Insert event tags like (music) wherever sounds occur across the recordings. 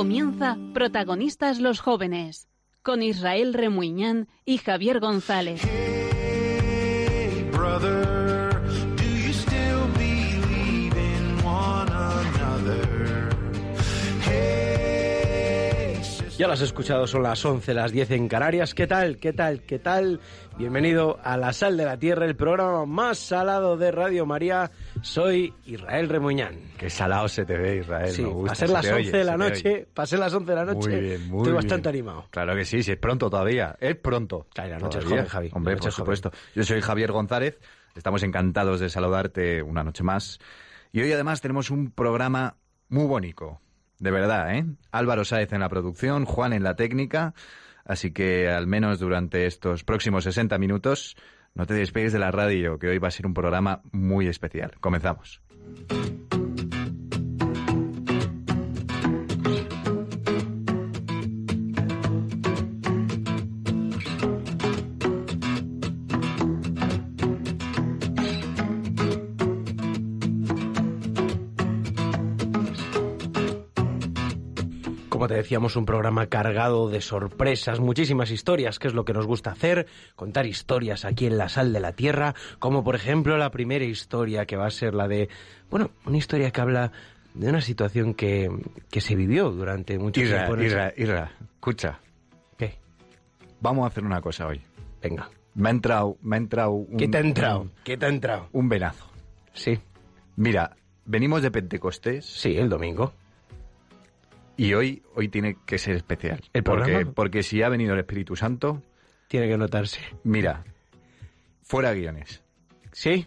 Comienza Protagonistas los Jóvenes con Israel Remuñán y Javier González. Hey, brother, do you still believe in one another? Hey, sister. Ya lo has escuchado, son las 11, las 10 en Canarias. ¿Qué tal? ¿Qué tal? ¿Qué tal? Bienvenido a La Sal de la Tierra, el programa más salado de Radio María. Soy Israel Remuñán. Qué salado se te ve, Israel. Sí, me gusta, para ser se las te 11 oye, de la noche, para ser las 11 de la noche, Muy bien, muy estoy bien. bastante animado. Claro que sí, sí, es pronto todavía. Es pronto. Claro, la noche es joven, Javi, Hombre, por joven. supuesto. Yo soy Javier González. Estamos encantados de saludarte una noche más. Y hoy además tenemos un programa muy bonito. De verdad, ¿eh? Álvaro Sáez en la producción, Juan en la técnica. Así que al menos durante estos próximos 60 minutos no te despegues de la radio, que hoy va a ser un programa muy especial. Comenzamos. Como te decíamos, un programa cargado de sorpresas, muchísimas historias, que es lo que nos gusta hacer, contar historias aquí en la sal de la tierra, como por ejemplo la primera historia que va a ser la de, bueno, una historia que habla de una situación que, que se vivió durante mucho Irra, tiempo. Irra, Irra, escucha. ¿Qué? Vamos a hacer una cosa hoy. Venga. Me ha entrado, me ha entrado un, ¿Qué te ha entrado? un, ¿Qué te ha entrado? un venazo. Sí, Mira, venimos de Pentecostés sí, el domingo. Y hoy, hoy tiene que ser especial. ¿El porque, programa? porque si ha venido el Espíritu Santo, Tiene que notarse. mira, fuera guiones. ¿Sí?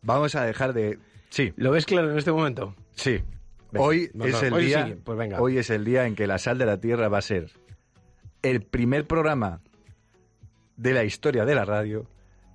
Vamos a dejar de... Sí, ¿Lo ves claro en este momento? sí. Venga, hoy es el hoy día... sigue, pues venga. Hoy es el día en que la sal de la tierra va a ser el primer programa de la historia de la radio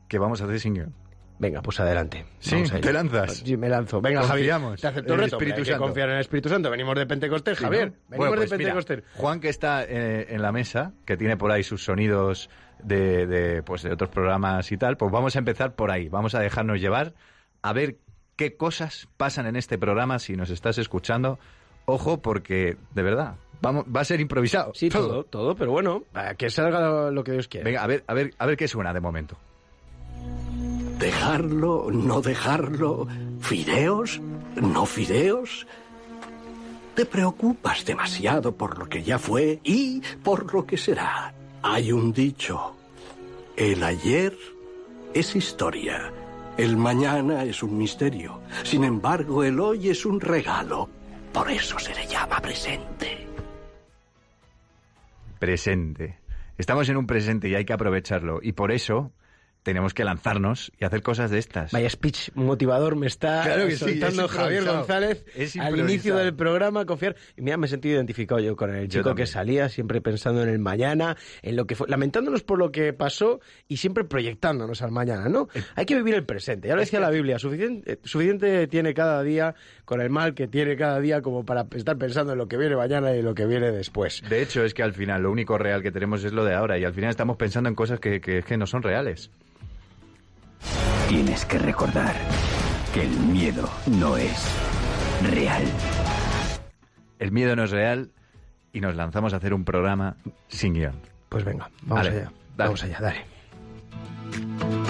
que vamos a hacer sin guion. Venga, pues adelante. Sí. ¿te lanzas? Sí, me lanzo. Venga, Confiamos Javier. Te acepto el el reto. Espíritu hay que Santo. confiar en el Espíritu Santo. Venimos de Pentecostés, Sí, Javier. ¿no? Venimos Bueno, de pues mira, Pentecostés. Juan, que está eh, en la mesa, que tiene por ahí sus sonidos de, de, pues, de otros programas y tal, pues vamos a empezar por ahí. Vamos a dejarnos llevar a ver qué cosas pasan en este programa si nos estás escuchando. Ojo, porque, de verdad, vamos, va a ser improvisado. Sí, todo, todo, pero bueno, que salga lo, lo que Dios quiera. Venga, a ver, a ver, a ver qué suena de momento. Dejarlo, no dejarlo, fideos, no fideos. Te preocupas demasiado por lo que ya fue y por lo que será. Hay un dicho, el ayer es historia, el mañana es un misterio. Sin embargo, el hoy es un regalo. Por eso se le llama presente. Presente. Estamos en un presente y hay que aprovecharlo. Y por eso tenemos que lanzarnos y hacer cosas de estas. Vaya speech motivador me está Claro sí, es Javier. González al inicio del programa. Confiar. Y mira, me he sentido identificado yo con el chico que salía, siempre pensando en el mañana, en lo que fue, lamentándonos por lo que pasó y siempre proyectándonos al mañana, ¿no? Hay que vivir el presente. Ya lo decía la Biblia, suficiente, eh, suficiente tiene cada día con el mal que tiene cada día como para estar pensando en lo que viene mañana y lo que viene después. De hecho, es que al final lo único real que tenemos es lo de ahora y al final estamos pensando en cosas que, que- que no son reales. Tienes que recordar que el miedo no es real. El miedo no es real y nos lanzamos a hacer un programa sin guion. Pues venga, vamos Dale, allá. dale. Vamos allá, dale.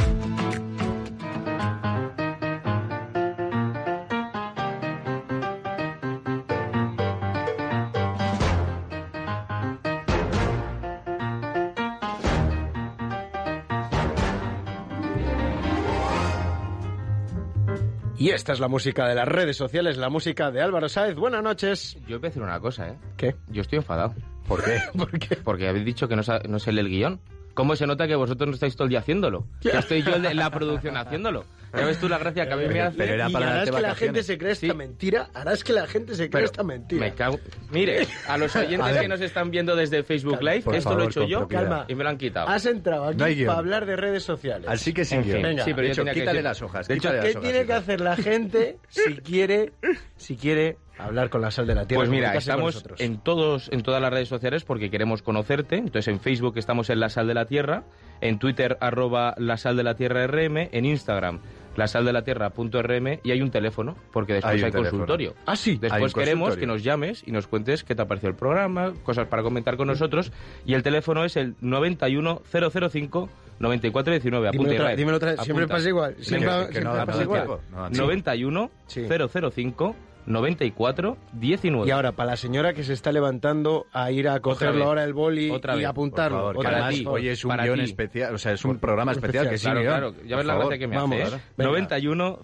Esta es la música de las redes sociales, la música de Álvaro Sáez. Buenas noches. Yo voy a decir una cosa, ¿eh? ¿Qué? Yo estoy enfadado. ¿Por qué? (laughs) ¿Por qué? Porque habéis dicho que no, no sé el guion. ¿Cómo se nota que vosotros no estáis todo el día haciéndolo? Que estoy yo en la producción haciéndolo. Ya ves tú la gracia que a mí me hace. Pero era y para harás que la gente se cree esta Sí. mentira. Harás que la gente se cree Pero esta mentira. Me cago. (laughs) Mire, a los oyentes A que nos están viendo desde Facebook Live, Por esto lo he hecho yo. Calma. y me lo han quitado. Has entrado aquí No para hablar de redes sociales. Así que sin En fin. Venga. sí, pero de yo hecho, tenía que quítale las hojas. De hecho, quítale ¿Qué las hojas, tiene que hacer la gente si quiere, si quiere hablar con la sal de la tierra. Pues mira, estamos en todos, en todas las redes sociales porque queremos conocerte. Entonces en Facebook estamos en La Sal de la Tierra, en Twitter arroba La Sal de la Tierra RM, en Instagram la sal de la tierra.rm y hay un teléfono porque después Hay consultorio. Ah, sí. Después queremos que nos llames y nos cuentes qué te ha parecido el programa, cosas para comentar con nosotros y el teléfono es el 91005 9419. Dímelo Apunta, otra- Israel. dímelo otra vez. Siempre pasa igual. Siempre, que- que siempre no da pasa igual. No da tiempo. 91 Sí. 005 94 19. Y ahora, para la señora que se está levantando a ir a cogerlo ahora el boli Otra y vez. apuntarlo. Por favor, Otra para ti. por hoy es un guion especial, o sea, es un programa especial, que sí, Claro, guion. claro, ya Por ves la gracia que me Vamos, hace, ¿eh? venga. 91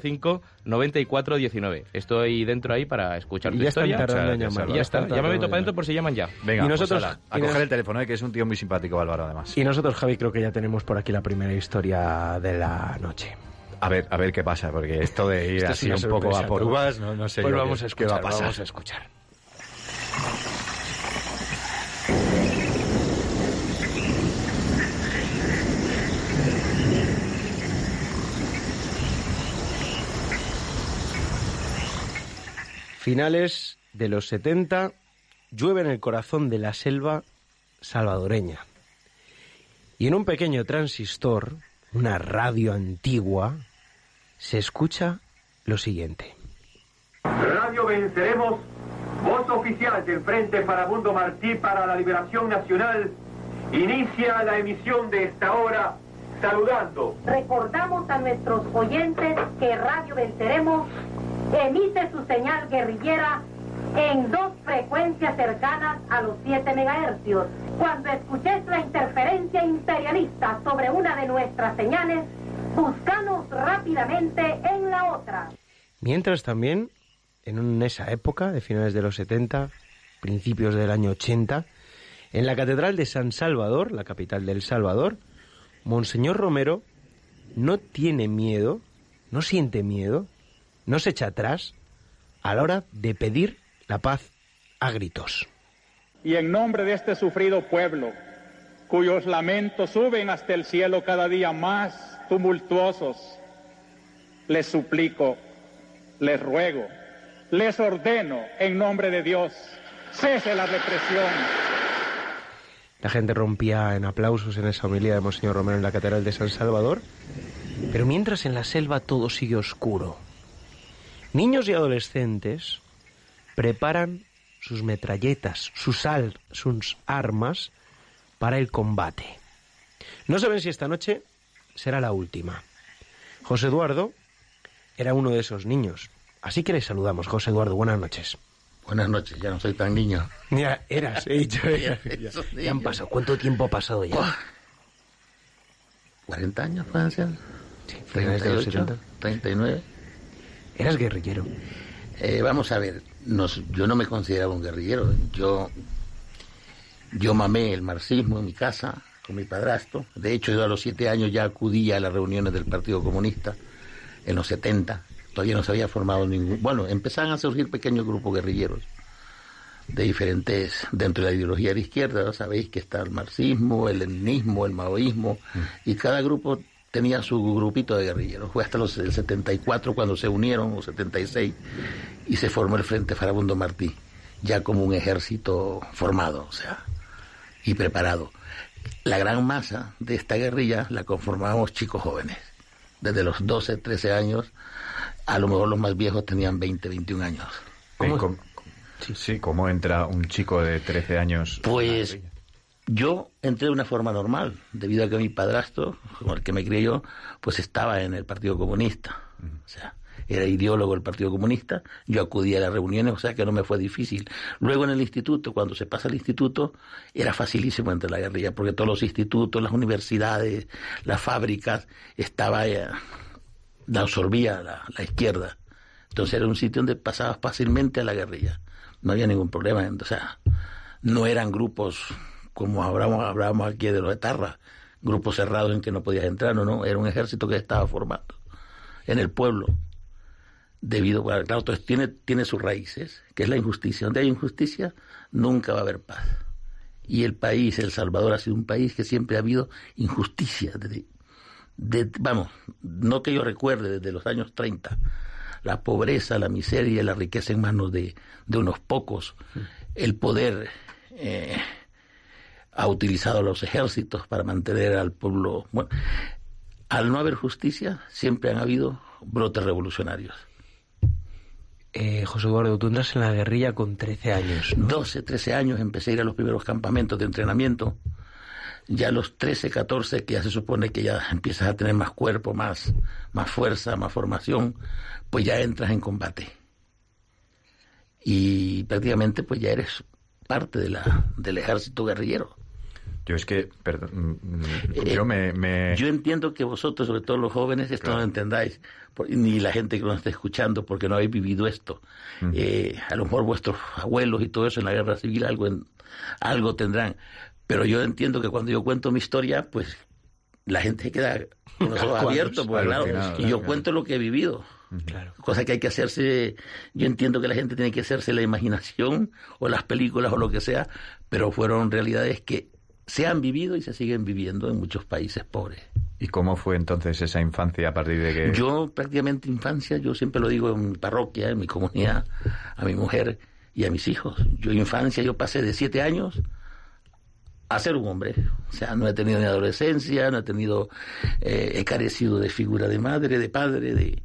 005 94 19. Estoy dentro ahí para escuchar Y tu ya están historia. tardando en ya llamar. Y ya está, ya me meto para dentro por si llaman ya. Venga, Y pues nosotros- ala, y a nos- coger el teléfono, eh, que es un tío muy simpático, Álvaro, además. Y nosotros, Javi, creo que ya tenemos por aquí la primera historia de la noche. A ver, a ver qué pasa, porque esto de ir Esto así un poco a por uvas, no, no sé Pues yo vamos qué- a qué escuchar, va a pasar. vamos a escuchar. Finales de los 70, llueve en el corazón de la selva salvadoreña. Y en un pequeño transistor, una radio antigua, se escucha lo siguiente. Radio Venceremos, voz oficial del Frente Farabundo Martí para la Liberación Nacional, inicia la emisión de esta hora saludando. Recordamos a nuestros oyentes que Radio Venceremos emite su señal guerrillera en dos frecuencias cercanas a los 7 megahercios. Cuando escuches la interferencia imperialista sobre una de nuestras señales, búscanos rápidamente en la otra. Mientras también, en esa época, de finales de los 70, principios del año 80, en la Catedral de San Salvador, la capital del Salvador, Monseñor Romero no tiene miedo, no siente miedo, no se echa atrás a la hora de pedir la paz a gritos. y en nombre de este sufrido pueblo, cuyos lamentos suben hasta el cielo cada día más tumultuosos, les suplico, les ruego, les ordeno en nombre de Dios, cese la represión. La gente rompía en aplausos en esa homilía de Monseñor Romero en la Catedral de San Salvador. Pero mientras en la selva todo sigue oscuro, niños y adolescentes preparan sus metralletas, sus, al- sus armas para el combate. No saben si esta noche será la última. José Eduardo era uno de esos niños. Así que le saludamos, José Eduardo. Buenas noches. Buenas noches, ya no soy tan niño. Ya eras, he dicho. (laughs) Ya, han pasado. ¿Cuánto tiempo ha pasado ya? Buah. 40 años pueden ser. Sí, finales de los 38, 70. 39. Eras guerrillero. Eh, vamos a ver, nos- yo no me consideraba un guerrillero. Yo, yo mamé el marxismo en mi casa con mi padrastro. De hecho, yo a los siete años ya acudía a las reuniones del Partido Comunista en los 70. Todavía no se había formado ningún... Bueno, empezaban a surgir pequeños grupos guerrilleros de diferentes, dentro de la ideología de la izquierda, ¿no? sabéis que está el marxismo, el leninismo, el maoísmo, y cada grupo tenía su grupito de guerrilleros. Fue hasta los el 74 cuando se unieron, o 76, y se formó el Frente Farabundo Martí, ya como un ejército formado, o sea, y preparado. La gran masa de esta guerrilla la conformábamos chicos jóvenes, desde los 12, 13 años, a lo mejor los más viejos tenían 20, 21 años. ¿Cómo, cómo- sí, ¿cómo entra un chico de 13 años? Pues yo entré de una forma normal, debido a que mi padrastro, como el que me crié yo, pues estaba en el Partido Comunista. O sea, era ideólogo del Partido Comunista, yo acudía a las reuniones, o sea que no me fue difícil. Luego en el instituto, cuando se pasa al instituto, era facilísimo entrar a la guerrilla, porque todos los institutos, las universidades, las fábricas, estaba, eh, la absorbía la, la izquierda. Entonces era un sitio donde pasabas fácilmente a la guerrilla. No había ningún problema. O sea, no eran grupos como hablábamos, hablábamos aquí de los etarras, grupos cerrados en que no podías entrar, no, no, era un ejército que estaba formado en el pueblo. Debido, claro, entonces tiene, tiene sus raíces, que es la injusticia. Donde hay injusticia, nunca va a haber paz. Y el país, El Salvador, ha sido un país que siempre ha habido injusticia. desde- de- vamos, no que yo recuerde, desde los años 30. la pobreza, la miseria la riqueza en manos de, de unos pocos. El poder eh, ha utilizado a los ejércitos para mantener al pueblo. Bueno, al no haber justicia, siempre han habido brotes revolucionarios. Eh, José Eduardo, tú entras en la guerrilla con 13 años. ¿no? 12, 13 años empecé a ir a los primeros campamentos de entrenamiento. Ya a los 13, 14, que ya se supone que ya empiezas a tener más cuerpo, más, más fuerza, más formación, pues ya entras en combate. Y prácticamente pues ya eres parte de la, del ejército guerrillero. Yo es que, perdón, mm, Eh, yo me, me- Yo entiendo que vosotros, sobre todo los jóvenes, esto no lo entendáis, ni la gente que nos está escuchando, porque no habéis vivido esto. Eh, a lo mejor vuestros abuelos y todo eso en la guerra civil algo, en- algo tendrán. Pero yo entiendo que cuando yo cuento mi historia, pues la gente se queda con los (laughs) ojos abiertos, pues, claro, alucinados, y yo claro. cuento lo que he vivido. Claro. Cosa que hay que hacerse, yo entiendo que la gente tiene que hacerse la imaginación o las películas o lo que sea, pero fueron realidades que se han vivido y se siguen viviendo en muchos países pobres. ¿Y cómo fue entonces esa infancia a partir de que... Yo prácticamente infancia, yo siempre lo digo en mi parroquia, en mi comunidad, a mi mujer y a mis hijos. Yo infancia, yo pasé de siete años a ser un hombre. O sea, no he tenido ni adolescencia, no he tenido, eh, he carecido de figura de madre, de padre, de,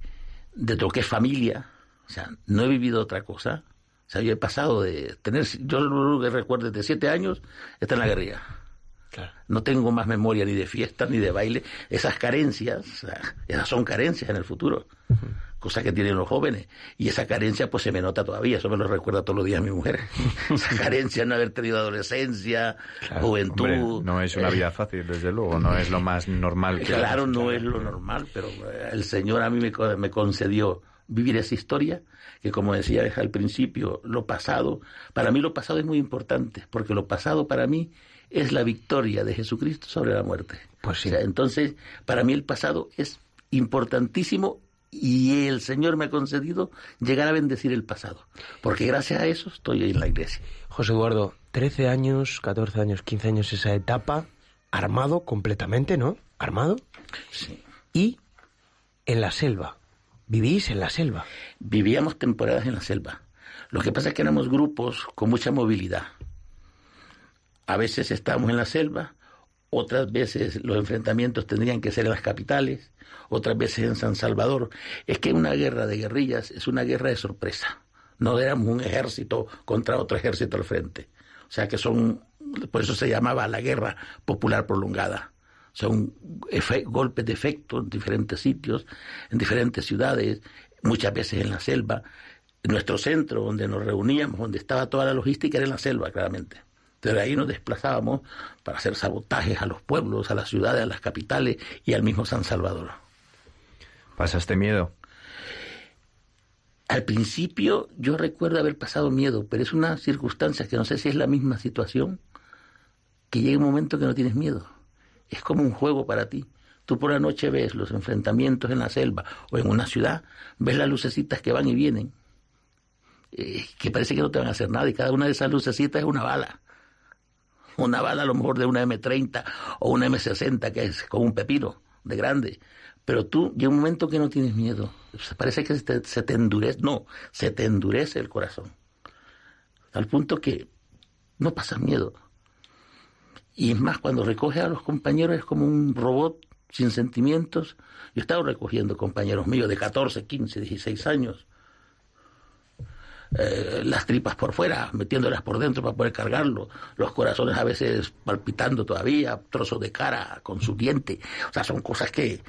de lo que es familia. O sea, no he vivido otra cosa. O sea, yo he pasado de tener, yo lo que recuerdo de siete años está en la guerrilla. No tengo más memoria ni de fiesta ni de baile. Esas carencias, esas son carencias en el futuro. Cosa que tienen los jóvenes. Y esa carencia pues se me nota todavía. Eso me lo recuerda todos los días mi mujer. (laughs) esa carencia de no haber tenido adolescencia, juventud. Hombre, no es una vida fácil, desde luego, no es lo más normal que Claro, no es lo normal, pero eh, el Señor a mí me, me concedió vivir esa historia, que como decía al principio, lo pasado, para mí lo pasado es muy importante, porque lo pasado para mí es la victoria de Jesucristo sobre la muerte. Pues sí. O sea, entonces, para mí el pasado es importantísimo y el Señor me ha concedido llegar a bendecir el pasado, porque gracias a eso estoy hoy en la iglesia. José Eduardo, 13 años, 14 años, 15 años esa etapa, armado completamente, ¿no? Armado. Sí. Y en la selva. Vivís en la selva. Vivíamos temporadas en la selva. Lo que pasa es que éramos grupos con mucha movilidad. A veces estábamos en la selva, otras veces los enfrentamientos tendrían que ser en las capitales, otras veces en San Salvador. Es que una guerra de guerrillas es una guerra de sorpresa. No éramos un ejército contra otro ejército al frente. O sea que son, por eso se llamaba la guerra popular prolongada. Efe- golpes de efecto en diferentes sitios, en diferentes ciudades, muchas veces en la selva. Nuestro centro, donde nos reuníamos, donde estaba toda la logística, era en la selva, claramente. Pero ahí nos desplazábamos para hacer sabotajes a los pueblos, a las ciudades, a las capitales y al mismo San Salvador. ¿Pasaste miedo? Al principio yo recuerdo haber pasado miedo, pero es una circunstancia que no sé si es la misma situación, que llega un momento que no tienes miedo. Es como un juego para ti. Tú por la noche ves los enfrentamientos en la selva o en una ciudad, ves las lucecitas que van y vienen, eh, que parece que no te van a hacer nada y cada una de esas lucecitas es una bala. Una bala a lo mejor de una M30 o una M60 que es como un pepino de grande. Pero tú llega un momento que no tienes miedo. Parece que se te, se te endurece, no, se te endurece el corazón. Al punto que no pasas miedo. Y es más, cuando recoges a los compañeros es como un robot sin sentimientos. Yo he estado recogiendo compañeros míos de 14, 15, 16 años. Eh, las tripas por fuera, metiéndolas por dentro para poder cargarlo, los corazones a veces palpitando todavía, trozos de cara con su diente. O sea, son cosas que,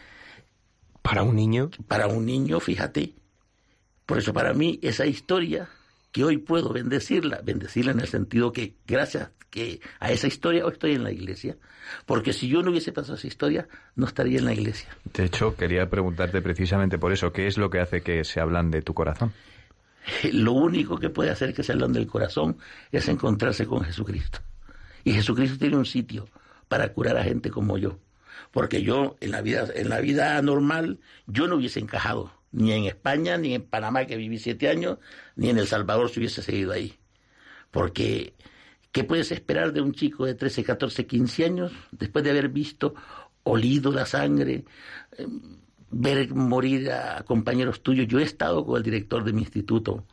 Para un niño. para un niño, fíjate. Por eso para mí esa historia que hoy puedo bendecirla, bendecirla en el sentido que gracias que a esa historia hoy estoy en la iglesia, porque si yo no hubiese pasado esa historia, no estaría en la iglesia. De hecho, quería preguntarte precisamente por eso, ¿qué es lo que hace que se hablan de tu corazón? (laughs) Lo único que puede hacer que se hablan del corazón es encontrarse con Jesucristo. Y Jesucristo tiene un sitio para curar a gente como yo. Porque yo, en la vida, en la vida normal, yo no hubiese encajado, ni en España, ni en Panamá, que viví siete años, ni en El Salvador si hubiese seguido ahí. Porque, ¿qué puedes esperar de un chico de 13, 14, 15 años después de haber visto, olido la sangre, ver morir a compañeros tuyos. Yo he estado con el director de mi instituto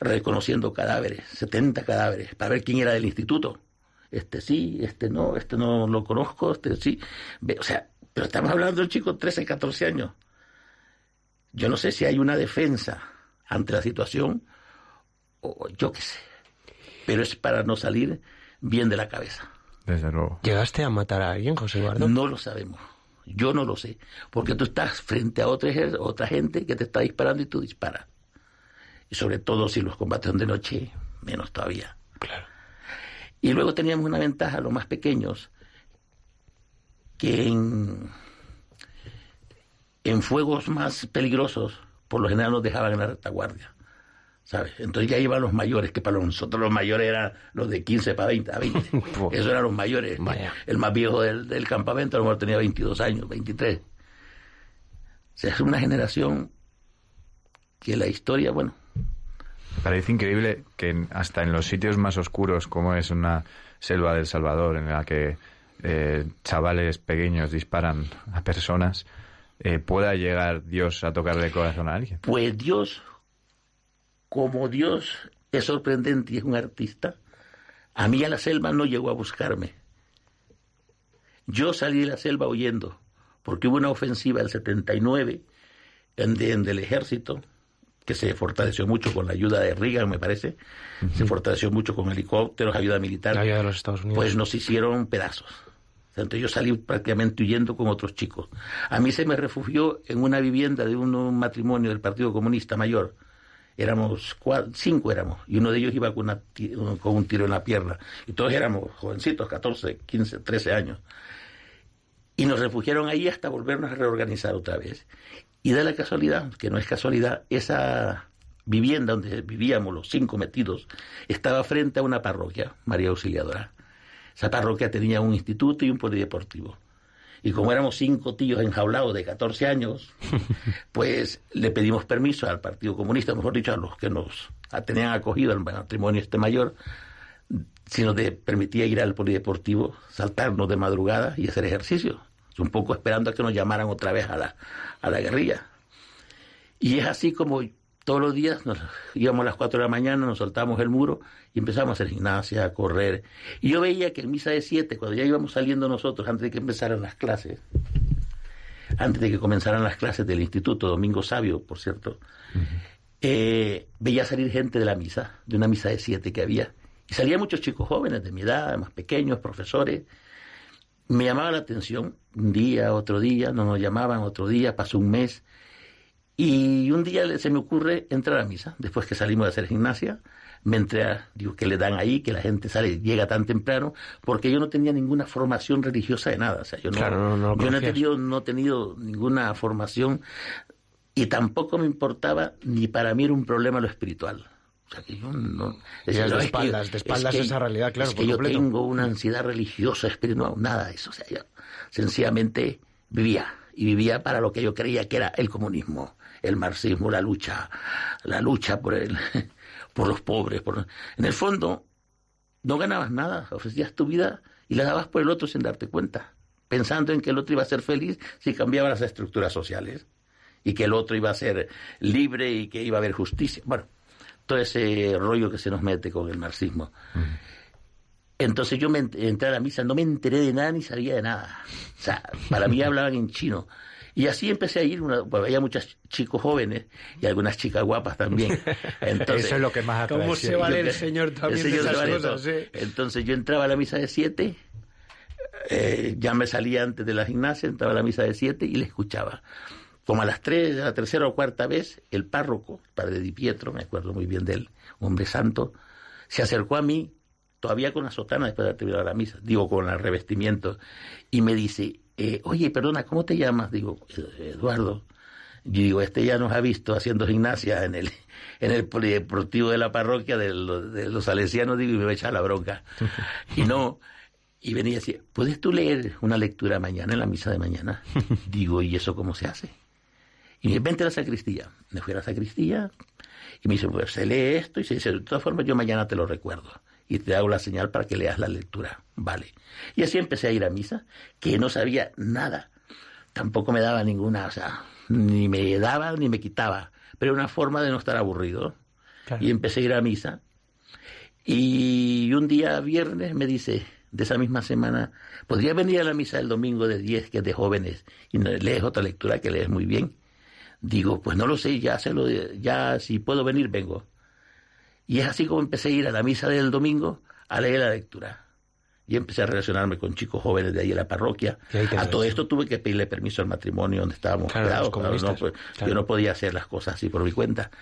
reconociendo cadáveres, 70 cadáveres, para ver quién era del instituto. Este sí, este no, este no lo conozco, este sí. Ve- O sea, pero estamos hablando del chico de 13, 14 años. Yo no sé si hay una defensa ante la situación o yo qué sé. Pero es para no salir bien de la cabeza. Desde luego. ¿Llegaste a matar a alguien, José Eduardo? No lo sabemos. Yo no lo sé. Porque tú estás frente a otra, otra gente que te está disparando y tú disparas. Y sobre todo si los combates son de noche, menos todavía. Claro. Y luego teníamos una ventaja, los más pequeños, que en, en fuegos más peligrosos, por lo general nos dejaban en la retaguardia. ¿Sabes? Entonces ya iban los mayores, que para nosotros los mayores eran los de 15 para 20, a 20. Esos eran los mayores. Vaya. El más viejo del, del campamento a lo mejor tenía 22 años, 23. O sea, es una generación que la historia, bueno, Parece increíble que hasta en los sitios más oscuros, como es una selva del Salvador, en la que eh, chavales pequeños disparan a personas, eh, pueda llegar Dios a tocarle el corazón a alguien. Pues Dios, como Dios es sorprendente y es un artista, a mí a la selva no llegó a buscarme. Yo salí de la selva huyendo, porque hubo una ofensiva del 79 en, en del ejército, que se fortaleció mucho con la ayuda de Reagan, me parece, se fortaleció mucho con helicópteros, ayuda militar. La ayuda de los Estados Unidos. Pues nos hicieron pedazos. Entonces yo salí prácticamente huyendo con otros chicos. A mí se me refugió en una vivienda de un matrimonio del Partido Comunista Mayor. Éramos cinco éramos, y uno de ellos iba con, con un tiro en la pierna. Y todos éramos jovencitos, 14, 15, 13 años. Y nos refugiaron ahí hasta volvernos a reorganizar otra vez. Y da la casualidad, que no es casualidad, esa vivienda donde vivíamos los cinco metidos estaba frente a una parroquia, María Auxiliadora. Esa parroquia tenía un instituto y un polideportivo. Y como éramos cinco tíos enjaulados de 14 años, (laughs) pues le pedimos permiso al Partido Comunista, mejor dicho, a los que nos tenían acogido al matrimonio este mayor, si nos de- permitía ir al polideportivo, saltarnos de madrugada y hacer ejercicio. Un poco esperando a que nos llamaran otra vez a la, a la guerrilla. Y es así como todos los días nos (laughs) íbamos a las 4 de la mañana, nos soltábamos el muro y empezamos a hacer gimnasia, a correr. Y yo veía que en misa de 7, cuando ya íbamos saliendo nosotros, antes de que empezaran las clases, antes de que comenzaran las clases del Instituto Domingo Sabio, por cierto, eh, veía salir gente de la misa, de una misa de 7 que había. Y salían muchos chicos jóvenes de mi edad, más pequeños, profesores. Me llamaba la atención, un día, otro día, no nos llamaban, otro día, pasó un mes. Y un día se me ocurre entrar a misa, después que salimos de hacer gimnasia, me entré a, digo, que le dan ahí, que la gente sale, llega tan temprano, porque yo no tenía ninguna formación religiosa de nada. O sea, yo no, Claro, no- no yo no he tenido, no he tenido ninguna formación y tampoco me importaba, ni para mí era un problema lo espiritual. O sea, que yo no... De es que- espaldas, de es espaldas que- esa realidad, claro, Es por que yo completo. tengo una ansiedad religiosa, espiritual, nada de eso. O sea, yo sencillamente vivía. Y vivía para lo que yo creía que era el comunismo, el marxismo, la lucha, la lucha por el, (laughs) por los pobres. Por... En el fondo, no ganabas nada, ofrecías tu vida y la dabas por el otro sin darte cuenta, pensando en que el otro iba a ser feliz si cambiaba las estructuras sociales y que el otro iba a ser libre y que iba a haber justicia. Bueno, todo ese rollo que se nos mete con el marxismo. Entonces yo me ent- entré a la misa, no me enteré de nada ni sabía de nada. O sea, para mí hablaban en chino. Y así empecé a ir, una, había muchos chicos jóvenes y algunas chicas guapas también. (laughs) Entonces, Eso es lo que más atrae, ¿Cómo se vale el señor también El de esas vale cosas, todo. sí? Entonces yo entraba a la misa de siete, eh, ya me salía antes de la gimnasia, entraba a la misa de siete y le escuchaba. Como a las tres, a la tercera o cuarta vez, el párroco, padre Di Pietro, me acuerdo muy bien de él, hombre santo, se acercó a mí, todavía con la sotana después de haber terminado la misa, digo, con el revestimiento, y me dice, eh, oye, perdona, ¿cómo te llamas? Digo, "Eh, Eduardo. Yo digo, este ya nos ha visto haciendo gimnasia en el, (laughs) en el polideportivo de la parroquia de los, de los salesianos, digo, y me va a echar la bronca. (laughs) Y no, y venía y decía, ¿puedes tú leer una lectura mañana en la misa de mañana? (laughs) Digo, ¿y eso cómo se hace? Y me dice, vente a la sacristía. Me fui a la sacristía y me dice, pues se lee esto y se dice, de todas formas yo mañana te lo recuerdo y te hago la señal para que leas la lectura. Vale. Y así empecé a ir a misa, que no sabía nada. Tampoco me daba ninguna, o sea, ni me daba ni me quitaba, pero era una forma de no estar aburrido. Y empecé a ir a misa. Y un día viernes me dice, de esa misma semana, ¿podría venir a la misa del domingo de 10, que es de jóvenes, y lees otra lectura que lees muy bien? Digo, pues no lo sé, ya, se lo, ya si puedo venir, vengo. Y es así como empecé a ir a la misa del domingo a leer la lectura. Y empecé a relacionarme con chicos jóvenes de ahí en la parroquia. A todo esto tuve que pedirle permiso al matrimonio donde estábamos no, pues, Yo no podía hacer las cosas así por mi cuenta.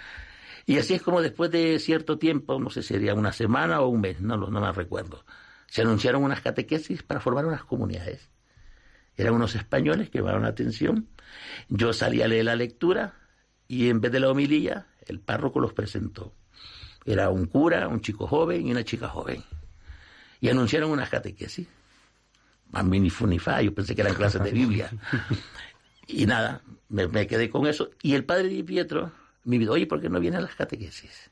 Y así es como después de cierto tiempo, no sé si sería una semana o un mes, no, no me recuerdo, se anunciaron unas catequesis para formar unas comunidades. Eran unos españoles que llamaron la atención. Yo salí a leer la lectura y en vez de la homilía, el párroco los presentó. Era un cura, un chico joven y una chica joven. Y anunciaron unas catequesis. A mí ni yo pensé que eran clases de Biblia. Y nada, me, quedé con eso. Y el padre Di Pietro me dijo, oye, ¿por qué no vienen las catequesis?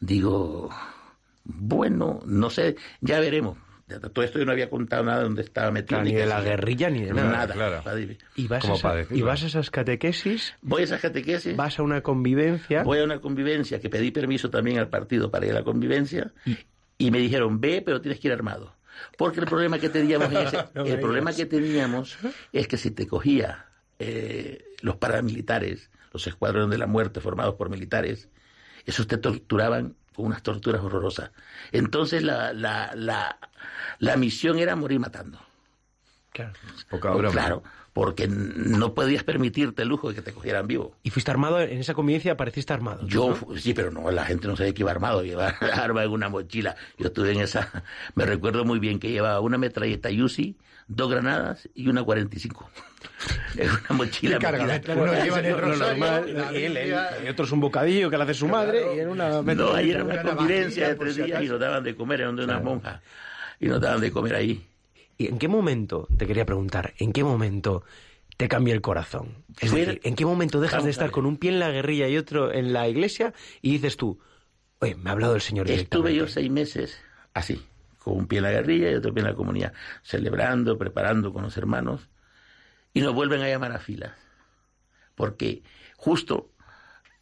Digo, bueno, no sé, ya veremos. Todo esto yo no había contado nada donde estaba metido. ni de la guerrilla ni de nada. Nada. ¿Y, vas a ¿Y vas a esas catequesis? Voy a esas catequesis. ¿Vas a una convivencia? Voy a una convivencia, que pedí permiso también al partido para ir a la convivencia. Y, me dijeron, ve, pero tienes que ir armado. Porque el problema que teníamos, (laughs) el problema que teníamos es que si te cogía eh, los paramilitares, los escuadrones de la muerte formados por militares, esos te torturaban con unas torturas horrorosas. Entonces la, la, la, la misión era morir matando. Claro. Claro, porque no podías permitirte el lujo de que te cogieran vivo. ¿Y fuiste armado? ¿En esa convivencia apareciste armado? Yo, sí, pero no, la gente no sabía que iba armado, llevaba (laughs) arma en una mochila. Yo estuve en esa, (laughs) me recuerdo muy bien que llevaba una metralleta Yusi, dos granadas y una 45. (laughs) Es una mochila. Uno lleva en el normal, y, otro es un bocadillo que le hace su madre. Y en una no, ahí era una convivencia de tres días y nos daban de comer en donde unas monjas. Y nos daban de comer ahí. ¿Y en qué momento, te quería preguntar, en qué momento te cambia el corazón? Es decir, ¿en qué momento dejas de estar con un pie en la guerrilla y otro en la iglesia y dices tú, oye, me ha hablado el Señor Estuve yo seis meses así, con un pie en la guerrilla y otro pie en la comunidad, celebrando, preparando con los hermanos, y nos vuelven a llamar a filas. Porque justo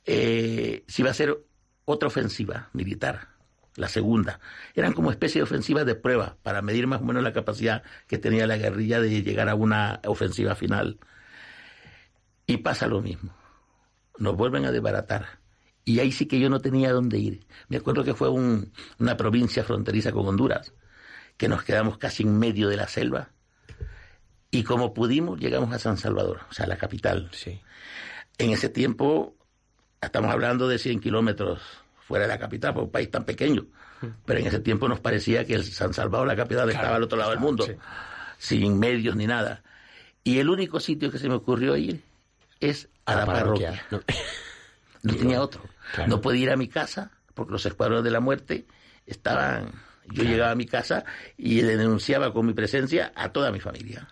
eh, si va a ser otra ofensiva militar, la segunda. Eran como especie de ofensivas de prueba para medir más o menos la capacidad que tenía la guerrilla de llegar a una ofensiva final. Y pasa lo mismo. Nos vuelven a desbaratar. Y ahí sí que yo no tenía dónde ir. Me acuerdo que fue una provincia fronteriza con Honduras, que nos quedamos casi en medio de la selva. Y como pudimos, llegamos a San Salvador, o sea, la capital. Sí. En ese tiempo, estamos hablando de 100 kilómetros fuera de la capital, por un país tan pequeño. Pero en ese tiempo nos parecía que el San Salvador, la capital, estaba al otro lado del mundo, sin medios ni nada. Y el único sitio que se me ocurrió ir es a la, parroquia. No, (laughs) tenía otro. No podía ir a mi casa porque los escuadrones de la muerte estaban. Yo llegaba a mi casa y denunciaba con mi presencia a toda mi familia.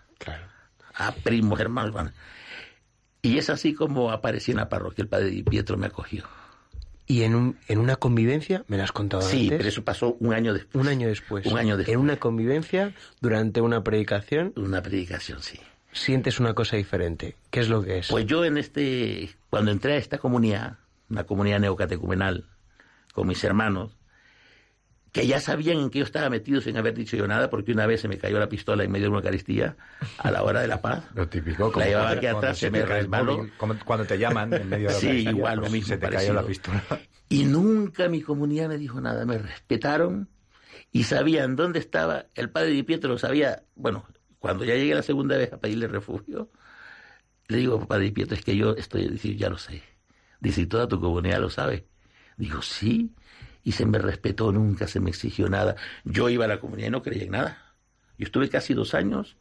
A primos, hermanos. Y es así como aparecí en la parroquia. El padre Pietro me acogió. Y en, un, en una convivencia, me lo has contado sí, pero eso pasó un año después. Un año después. Un año después. En una convivencia, durante una predicación. Una predicación, sí. Sientes una cosa diferente. ¿Qué es lo que es? Pues yo en este, cuando entré a esta comunidad, una comunidad neocatecumenal, con mis hermanos, que ya sabían en qué yo estaba metido sin haber dicho yo nada, porque una vez se me cayó la pistola en medio de una Eucaristía a la hora de la paz. Lo típico. la llevaba aquí atrás, se, me resbaló. cuando te llaman en medio de la Sí, igual lo mismo. Se te cayó la pistola. Y nunca mi comunidad me dijo nada, me respetaron y sabían dónde estaba. El padre Di Pietro lo sabía, bueno, cuando ya llegué la segunda vez a pedirle refugio, le digo, padre Di Pietro, es que yo estoy, dice, ya lo sé. Dice, ¿y toda tu comunidad lo sabe? Digo, sí y se me respetó, nunca se me exigió nada. Yo iba a la comunidad y no creía en nada. Yo estuve casi dos años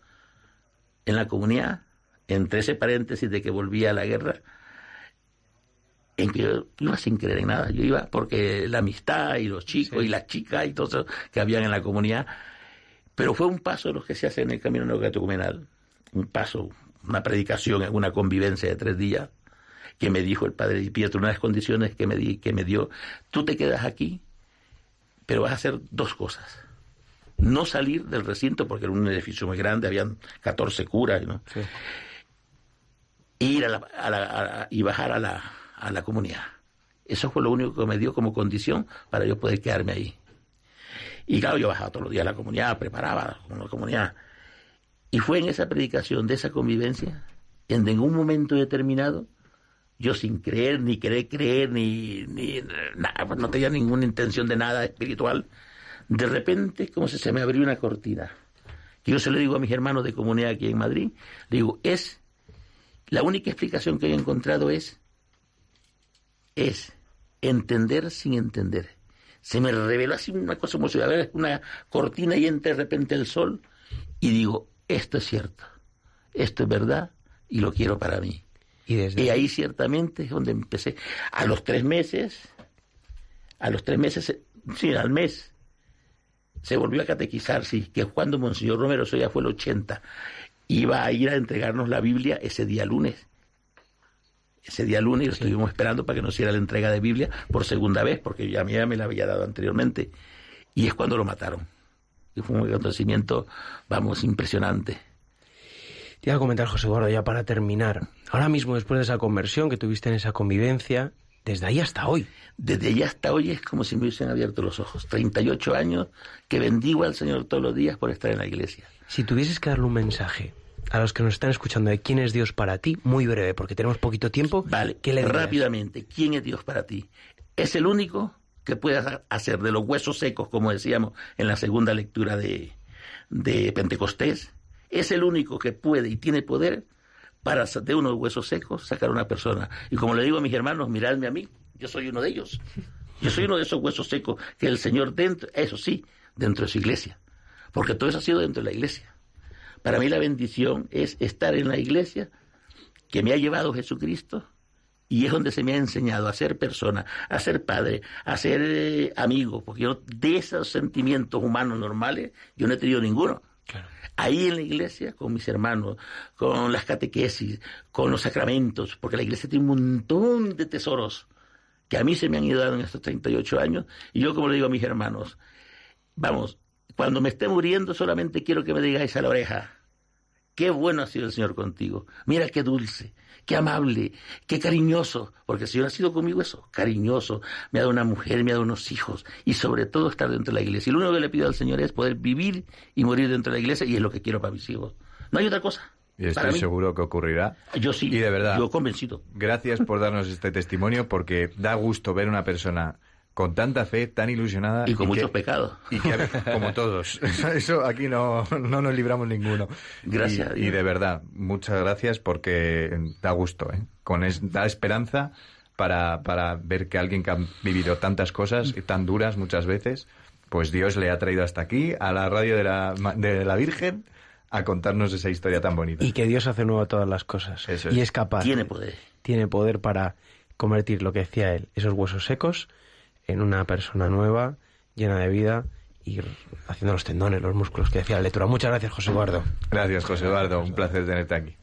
en la comunidad, entre ese paréntesis de que volvía a la guerra, en que yo iba sin creer en nada. Yo iba porque la amistad y los chicos y las chicas y todo eso que habían en la comunidad. Pero fue un paso de los que se hace en el camino neocatecumenal. Un paso, una predicación, una convivencia de tres días que me dijo el padre Di Pietro, una de las condiciones que me, di, que me dio, tú te quedas aquí, pero vas a hacer dos cosas. No salir del recinto, porque era un edificio muy grande, habían 14 curas, ¿no? ir a la, a la- a la- y bajar a la, a la comunidad. Eso fue lo único que me dio como condición para yo poder quedarme ahí. Y claro, yo bajaba todos los días a la comunidad, preparaba con la comunidad. Y fue en esa predicación de esa convivencia, en ningún momento determinado, yo sin creer, ni querer creer, ni, ni nada, pues no tenía ninguna intención de nada espiritual, de repente como si se me abrió una cortina. Que yo se lo digo a mis hermanos de comunidad aquí en Madrid, le digo, es, la única explicación que he encontrado es, es entender sin entender. Se me reveló así una cosa como si hubiera una cortina y entre de repente el sol y digo, esto es cierto, esto es verdad y lo quiero para mí. Y desde Y ahí ciertamente es donde empecé. A los tres meses, a los tres meses, sí, al mes, se volvió a catequizar, sí, que cuando Monseñor Romero, eso ya fue el 80, iba a ir a entregarnos la Biblia ese día lunes. Ese día lunes lo estuvimos esperando para que nos hiciera la entrega de Biblia por segunda vez, porque ya a mí ya me la había dado anteriormente. Y es cuando lo mataron. Y fue un acontecimiento, vamos, impresionante. Te iba a comentar, José Eduardo, ya para terminar. Ahora mismo, después de esa conversión que tuviste en esa convivencia, desde ahí hasta hoy. Desde allá hasta hoy es como si me hubiesen abierto los ojos. 38 años que bendigo al Señor todos los días por estar en la iglesia. Si tuvieses que darle un mensaje a los que nos están escuchando de quién es Dios para ti, muy breve, porque tenemos poquito tiempo, Vale, ¿qué le dirías? rápidamente, ¿quién es Dios para ti? Es el único que puede ha- hacer de los huesos secos, como decíamos en la segunda lectura de, de Pentecostés, es el único que puede y tiene poder para de unos huesos secos sacar a una persona. Y como le digo a mis hermanos, miradme a mí, yo soy uno de ellos. Yo soy uno de esos huesos secos que el Señor dentro, eso sí, dentro de su iglesia. Porque todo eso ha sido dentro de la iglesia. Para mí la bendición es estar en la iglesia que me ha llevado Jesucristo y es donde se me ha enseñado a ser persona, a ser padre, a ser eh, amigo, porque yo de esos sentimientos humanos normales yo no he tenido ninguno. Ahí en la iglesia, con mis hermanos, con las catequesis, con los sacramentos, porque la iglesia tiene un montón de tesoros que a mí se me han ido dando en estos 38 años, y yo como le digo a mis hermanos, vamos, cuando me esté muriendo solamente quiero que me digáis a la oreja, qué bueno ha sido el Señor contigo, mira qué dulce, qué amable, qué cariñoso, porque el Señor ha sido conmigo eso, cariñoso, me ha dado una mujer, me ha dado unos hijos, y sobre todo estar dentro de la iglesia. Y lo único que le pido al Señor es poder vivir y morir dentro de la iglesia, y es lo que quiero para mis hijos. No hay otra cosa. Y estoy seguro que ocurrirá. Yo sí, Y de verdad, yo convencido. gracias por darnos este testimonio porque da gusto ver una persona con tanta fe, tan ilusionada. Y con que- muchos pecados. Y que, (laughs) como todos. (laughs) Eso aquí no, no nos libramos ninguno. Gracias Y, Dios. y de verdad, muchas gracias porque da gusto, ¿eh? Con es- da esperanza para, para ver que alguien que ha vivido tantas cosas y tan duras muchas veces, pues Dios le ha traído hasta aquí, a la radio de la, de la Virgen, a contarnos esa historia tan bonita. Y que Dios hace nuevo todas las cosas. Eso Y es. es capaz. Tiene poder. Tiene poder para convertir lo que decía él, esos huesos secos, en una persona nueva, llena de vida, y haciendo los tendones, los músculos que decía la lectura. Muchas gracias, José Eduardo. Gracias, José Eduardo. Un placer tenerte aquí.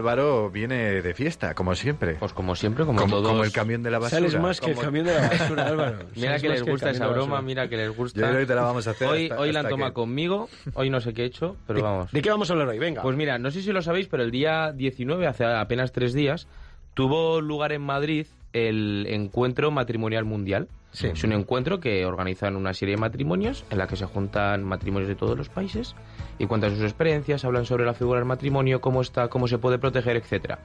Álvaro viene de fiesta, como siempre. Pues como siempre, como, como, todos. como el camión de la basura. Sales más que el camión de la basura, (laughs) Álvaro. Mira que les gusta esa broma, mira que les gusta. Yo creo que te la vamos a hacer Hoy, hasta- hoy la han tomado que- conmigo, hoy no sé qué he hecho, pero ¿De, vamos. ¿De qué vamos a hablar hoy? Venga. Pues mira, no sé si lo sabéis, pero el día 19, hace apenas tres días, tuvo lugar en Madrid el Encuentro Matrimonial Mundial. Es un encuentro que organizan una serie de matrimonios en la que se juntan matrimonios de todos los países y cuentan sus experiencias, hablan sobre la figura del matrimonio, cómo está, cómo se puede proteger, etcétera.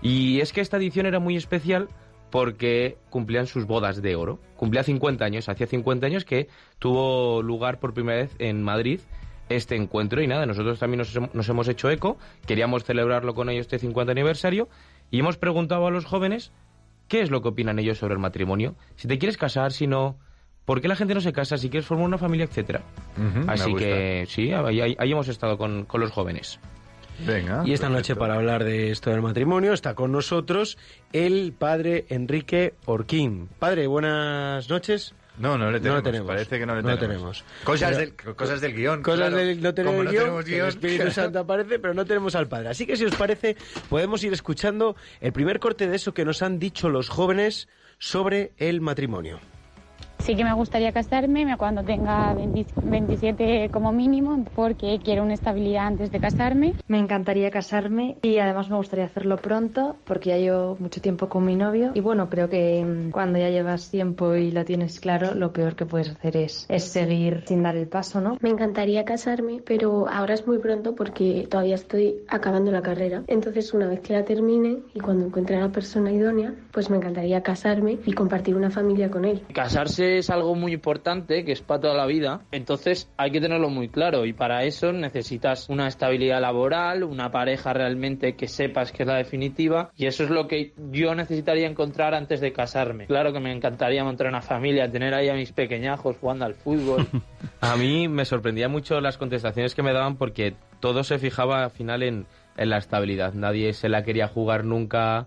Y es que esta edición era muy especial porque cumplían sus bodas de oro. Cumplía 50 años, hacía 50 años que tuvo lugar por primera vez en Madrid este encuentro y nada, nosotros también nos, nos hemos hecho eco, queríamos celebrarlo con ellos este 50 aniversario y hemos preguntado a los jóvenes qué es lo que opinan ellos sobre el matrimonio, si te quieres casar, si no, por qué la gente no se casa, si quieres formar una familia, etcétera. Así que sí, ahí, ahí- ahí hemos estado con, con los jóvenes. Venga. Y esta noche para hablar de esto del matrimonio está con nosotros el padre Enrique Orquín. Padre, buenas noches. No, no le tenemos. No lo tenemos. Parece que no le No tenemos. tenemos. Cosas, Pero- del, cosas del guion. Cosas claro. del no tener Como el no guion, el guion, Espíritu (laughs) Santo aparece, pero no tenemos al Padre. Así que si os parece, podemos ir escuchando el primer corte de eso que nos han dicho los jóvenes sobre el matrimonio. Sí que me gustaría casarme cuando tenga 20 27 como mínimo, porque quiero una estabilidad antes de casarme. Me encantaría casarme y además me gustaría hacerlo pronto porque ya llevo mucho tiempo con mi novio y bueno, creo que mm, cuando ya llevas tiempo y lo tienes claro, lo peor que puedes hacer es, es seguir sin dar el paso, ¿no? Me encantaría casarme, pero ahora es muy pronto porque todavía estoy acabando la carrera. Entonces, una vez que la termine y cuando encuentre a la persona idónea, pues me encantaría casarme y compartir una familia con él. Casarse es algo muy importante, que es para toda la vida, entonces hay que tenerlo muy claro y para eso necesitas una estabilidad laboral, una pareja realmente que sepas que es la definitiva y eso es lo que yo necesitaría encontrar antes de casarme. Claro que me encantaría montar una familia, tener ahí a mis pequeñajos jugando al fútbol. (laughs) A mí me sorprendía mucho las contestaciones que me daban porque todo se fijaba al final en, en la estabilidad. Nadie se la quería jugar nunca.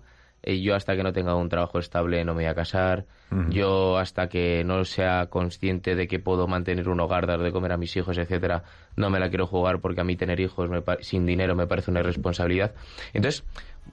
Y yo hasta que no tenga un trabajo estable no me voy a casar. Yo hasta que no sea consciente de que puedo mantener un hogar, dar de comer a mis hijos, etcétera, no me la quiero jugar porque a mí tener hijos me sin dinero me parece una irresponsabilidad. Entonces,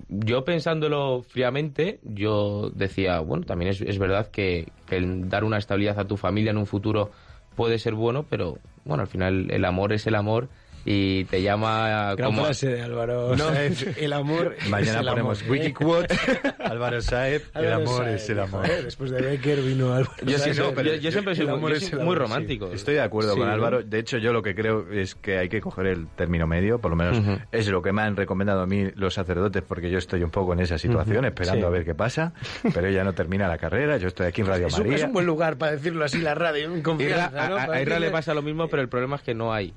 yo pensándolo fríamente, yo decía, bueno, también es, es verdad que, que el dar una estabilidad a tu familia en un futuro puede ser bueno, pero bueno, al final el amor es el amor y te llama Gran como... frase de Álvaro No. Sáez, el amor (laughs) es Mañana el ponemos amor. Wikiquote, (laughs) Álvaro Saez, el amor Sáez, es el amor. joder, después de Becker vino Álvaro Yo sí Sáez. soy- yo- yo siempre soy muy- es muy romántico. sí. Estoy de acuerdo Sí, con ¿no? Álvaro. De hecho, yo lo que creo es que hay que coger el término medio, por lo menos Ujú. es lo que me han recomendado a mí los sacerdotes, porque yo estoy un poco en esa situación, Ujú, esperando sí. a ver qué pasa. Pero ella no termina la carrera, yo estoy aquí en Radio Es un, María. es un buen lugar para decirlo así, la radio, en confianza, ¿no? a, a- Para a Irra le pasa lo mismo, pero el problema es que no hay.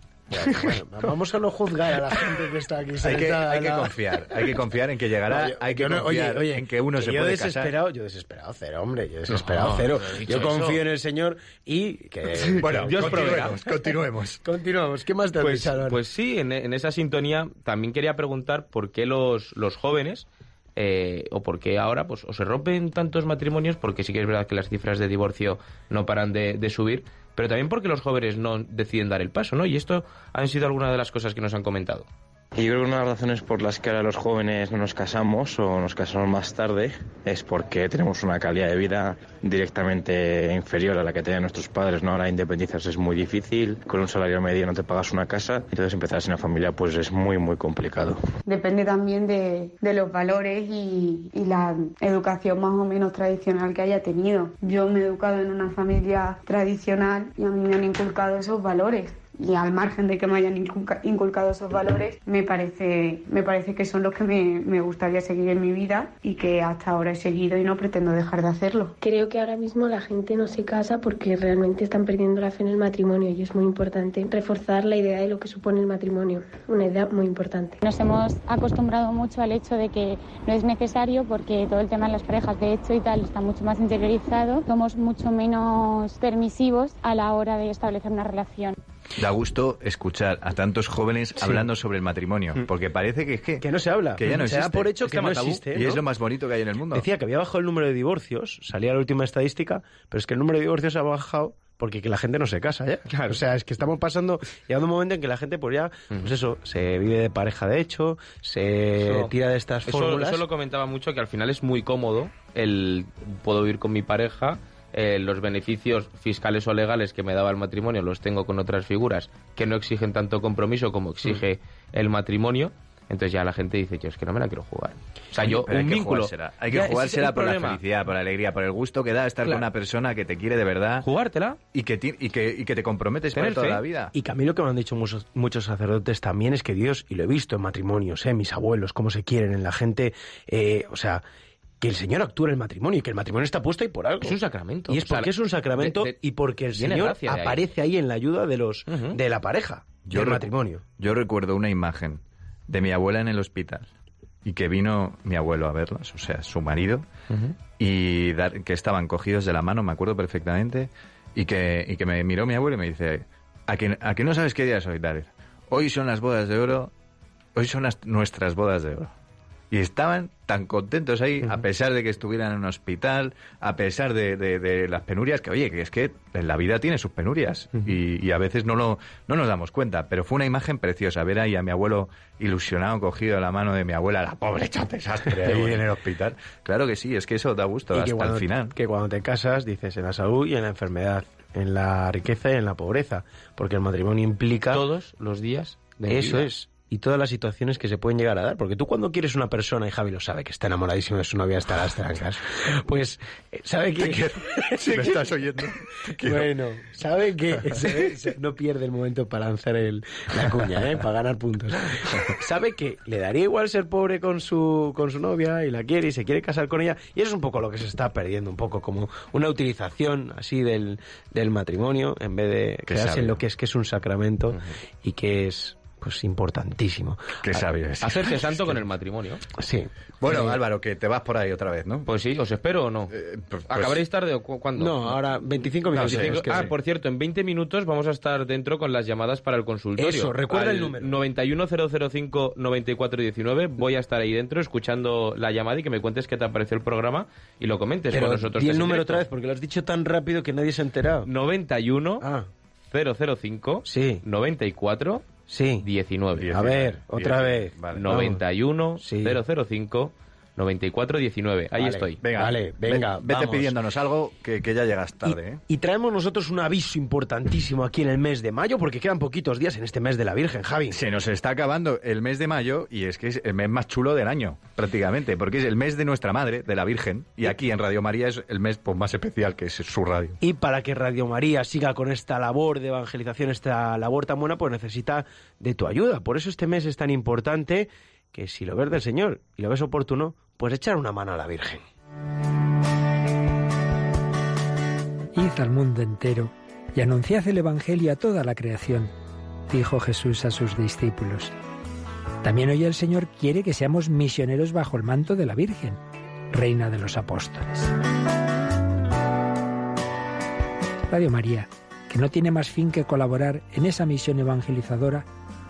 Bueno, (laughs) vamos a no juzgar a la (laughs) gente que está aquí Hay que, hay que confiar, hay que confiar en que llegará, No, yo- hay que no- confiar oye, oye, en que uno se yo puede desesperado, casar. Yo desesperado cero, hombre, yo desesperado No, cero. Yo confío eso. en el Señor y que... (laughs) Bueno, que Dios continuemos, continuemos. Continuamos, ¿qué más te has Pues, dicho, Álvaro? pues sí, en, en esa sintonía también quería preguntar por qué los, los jóvenes, eh, o por qué ahora, pues o se rompen tantos matrimonios, porque sí que es verdad que las cifras de divorcio no paran de, de subir, pero también porque los jóvenes no deciden dar el paso, ¿no? Y esto han sido algunas de las cosas que nos han comentado. Y yo creo que una de las razones por las que ahora los jóvenes no nos casamos o nos casamos más tarde es porque tenemos una calidad de vida directamente inferior a la que tenían nuestros padres. ¿no? Ahora independizarse es muy difícil, con un salario medio no te pagas una casa, entonces empezar sin una familia pues es muy muy complicado. Depende también de, de los valores y, y la educación más o menos tradicional que haya tenido. Yo me he educado en una familia tradicional y a mí me han inculcado esos valores. Y al margen de que me hayan inculca- inculcado esos valores, me parece, me parece que son los que me, me gustaría seguir en mi vida y que hasta ahora he seguido y no pretendo dejar de hacerlo. Creo que ahora mismo la gente no se casa porque realmente están perdiendo la fe en el matrimonio y es muy importante reforzar la idea de lo que supone el matrimonio, una idea muy importante. Nos hemos acostumbrado mucho al hecho de que no es necesario porque todo el tema de las parejas de hecho y tal está mucho más interiorizado. Somos mucho menos permisivos a la hora de establecer una relación. Da gusto escuchar a tantos jóvenes Sí. hablando sobre el matrimonio, porque parece que es que, Que no se habla. que ya no se da existe. por hecho Es que no existe. Y es lo más bonito que hay en el mundo. Decía que había bajado el número de divorcios, salía la última estadística, pero es que el número de divorcios ha bajado porque que la gente no se casa ya. O sea, es que estamos pasando, llegando un momento en que la gente pues ya, pues eso, se vive de pareja de hecho, se Eso- tira de estas Eso, fórmulas. eso lo comentaba mucho, que al final es muy cómodo el puedo vivir con mi pareja, eh, los beneficios fiscales o legales que me daba el matrimonio los tengo con otras figuras que no exigen tanto compromiso como exige el matrimonio. Entonces ya la gente dice, yo es que no me la quiero jugar. O sea, yo, Pero hay un que vínculo... jugársela. Hay que Ya, jugársela el por la felicidad, por la alegría, por el gusto que da estar Claro. con una persona que te quiere de verdad. Jugártela. Y que, ti- y que, y que te comprometes para Tener toda fe. la vida. Y que a mí lo que me han dicho muchos, muchos sacerdotes también es que Dios, y lo he visto en matrimonios, ¿eh? mis abuelos, cómo se quieren en la gente, eh, o sea, que el Señor actúa en el matrimonio y que el matrimonio está puesto ahí por algo. Es un sacramento. Y es O sea, porque es un sacramento de- de- y porque el Señor ahí. aparece ahí en la ayuda de los de la pareja. del recu- matrimonio. Yo recuerdo una imagen de mi abuela en el hospital y que vino mi abuelo a verlas, o sea, su marido, y dar- que estaban cogidos de la mano, me acuerdo perfectamente, y que, y que me miró mi abuelo y me dice, ¿a que, a que no sabes qué día es hoy, David? Hoy son las bodas de oro, hoy son las- nuestras bodas de oro. Y estaban tan contentos ahí, a pesar de que estuvieran en un hospital, a pesar de, de- de las penurias, que oye, que es que la vida tiene sus penurias y, y a veces no, lo, no nos damos cuenta. Pero fue una imagen preciosa, ver ahí a mi abuelo ilusionado, cogido de la mano de mi abuela, la pobre hecha desastre (laughs) ahí en el hospital. Claro que sí, es que eso da gusto Y hasta cuando, el final. que cuando te casas dices en la salud y en la enfermedad, en la riqueza y en la pobreza, porque el matrimonio implica Todos los días de eso vida. es y todas las situaciones que se pueden llegar a dar, porque tú cuando quieres una persona y Javi lo sabe que está enamoradísimo de su novia hasta las trancas, pues eh, sabe que (laughs) Si me estás oyendo, te bueno, sabe que no pierde el momento para lanzar el, la cuña, ¿eh? para ganar puntos. Sabe que le daría igual ser pobre con su, con su novia y la quiere y se quiere casar con ella. Y eso es un poco lo que se está perdiendo, un poco como una utilización así del, del matrimonio en vez de quedarse en lo que es que es un sacramento y que es pues importantísimo. Qué sabio es. Hacerse (laughs) santo con el matrimonio. Sí. Bueno, Eh, Álvaro, que te vas por ahí otra vez, ¿no? Pues sí, ¿os espero o no? pues- ¿Acabaréis tarde o cu- cuándo? No, ahora 25 No, minutos. 25 que ah, sí. por cierto, en 20 minutos vamos a estar dentro con las llamadas para el consultorio. Eso, recuerda el número. 91005-9419. Voy a estar ahí dentro escuchando la llamada y que me cuentes qué te pareció el programa y lo comentes Pero con nosotros. di el número directo. otra vez porque lo has dicho tan rápido que nadie se ha enterado. 91 Ah, 005 sí, 94 sí. 19. A ver, otra vez. Vale. 91 Sí. 005 94 19. Ahí Vale. estoy. Venga, Vale, venga, ve- vete vamos. pidiéndonos algo que, que ya llegas tarde, ¿eh? Y traemos nosotros un aviso importantísimo aquí en el mes de mayo, porque quedan poquitos días en este mes de la Virgen, Javi. Se nos está acabando el mes de mayo y es que es el mes más chulo del año, prácticamente, porque es el mes de nuestra madre, de la Virgen, y aquí en Radio María es el mes pues, más especial, que es su radio. Y para que Radio María siga con esta labor de evangelización, esta labor tan buena, pues necesita de tu ayuda. Por eso este mes es tan importante que si lo ves del Señor y lo ves oportuno, pues echar una mano a la Virgen. Id al mundo entero y anunciad el Evangelio a toda la creación, dijo Jesús a sus discípulos. También hoy el Señor quiere que seamos misioneros bajo el manto de la Virgen, Reina de los Apóstoles. Radio María, que no tiene más fin que colaborar en esa misión evangelizadora,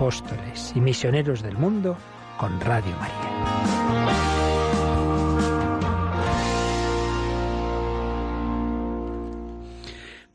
Apóstoles y misioneros del mundo con Radio María.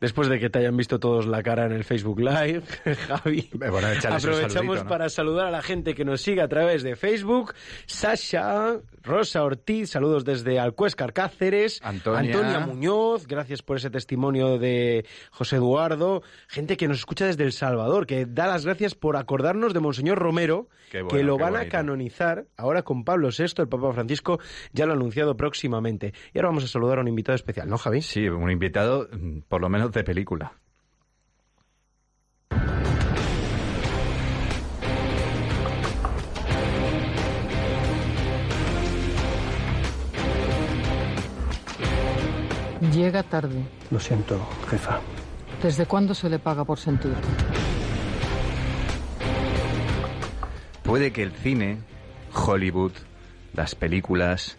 Después de que te hayan visto todos la cara en el Facebook Live, (laughs) Javi, Bueno, un aprovechamos saludito, ¿no? para saludar a la gente que nos sigue a través de Facebook. Sasha, Rosa Ortiz, saludos desde Alcuéscar, Cáceres. Antonia. Muñoz, gracias por ese testimonio de José Eduardo. Gente que nos escucha desde El Salvador, que da las gracias por acordarnos de Monseñor Romero, bueno, que lo van a canonizar ahora con Pablo VI, el Papa Francisco ya lo ha anunciado próximamente. Y ahora vamos a saludar a un invitado especial, ¿no, Javi? Sí, un invitado, mm, por lo menos de película. Llega tarde. Lo siento, jefa. ¿Desde cuándo se le paga por sentir? Puede que el cine, Hollywood, las películas,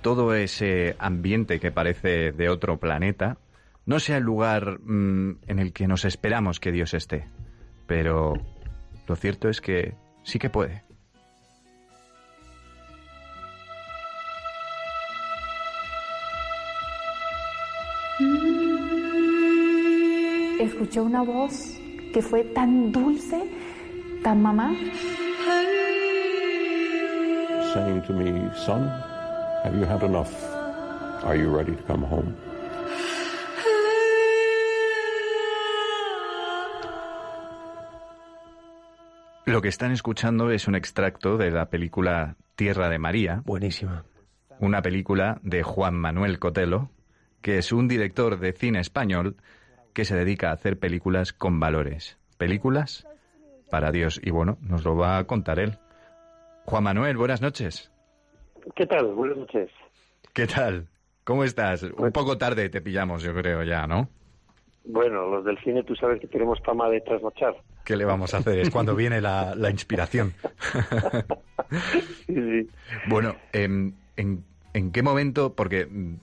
todo ese ambiente que parece de otro planeta, no sea el lugar mm, en el que nos esperamos que Dios esté. Pero lo cierto es que sí que puede. Escuché una voz que fue tan dulce, tan mamá. saying to me, Son, have you had enough? Are you ready to come home? Lo que están escuchando es un extracto de la película Tierra de María. Buenísima. Una película de Juan Manuel Cotelo, que es un director de cine español que se dedica a hacer películas con valores. Películas para Dios. Y bueno, nos lo va a contar él. Juan Manuel, buenas noches. ¿Qué tal? Buenas noches. ¿Qué tal? ¿Cómo estás? Un poco tarde te pillamos, yo creo ya, ¿no? Bueno, los del cine tú sabes que tenemos fama de trasnochar. ¿Qué le vamos a hacer? Es cuando viene la, la inspiración. Sí, sí. Bueno, em, en, en qué momento? Porque mm,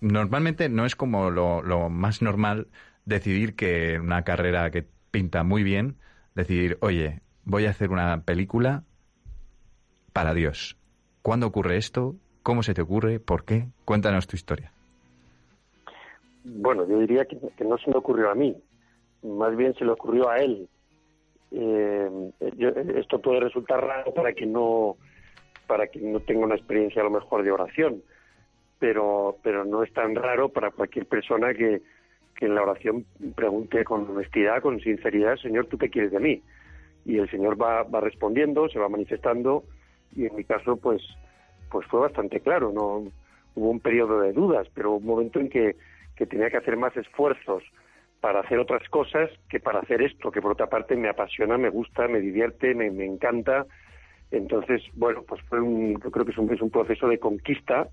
normalmente no es como lo, lo más normal decidir que una carrera que pinta muy bien, decidir, oye, voy a hacer una película para Dios. ¿Cuándo ocurre esto? ¿Cómo se te ocurre? ¿Por qué? Cuéntanos tu historia. Bueno, yo diría que, que no se me ocurrió a mí, más bien se le ocurrió a él. Eh, yo- esto puede resultar raro para que no para que no tenga una experiencia a lo mejor de oración, pero pero no es tan raro para cualquier persona que, que en la oración pregunte con honestidad, con sinceridad, Señor, ¿tú qué quieres de mí? Y el Señor va, va respondiendo, se va manifestando, y en mi caso, pues, pues fue bastante claro, no hubo un periodo de dudas, pero un momento en que, que tenía que hacer más esfuerzos para hacer otras cosas que para hacer esto, que por otra parte me apasiona, me gusta, me divierte, me, me encanta. Entonces, bueno, pues fue un, yo creo que es un, es un proceso de conquista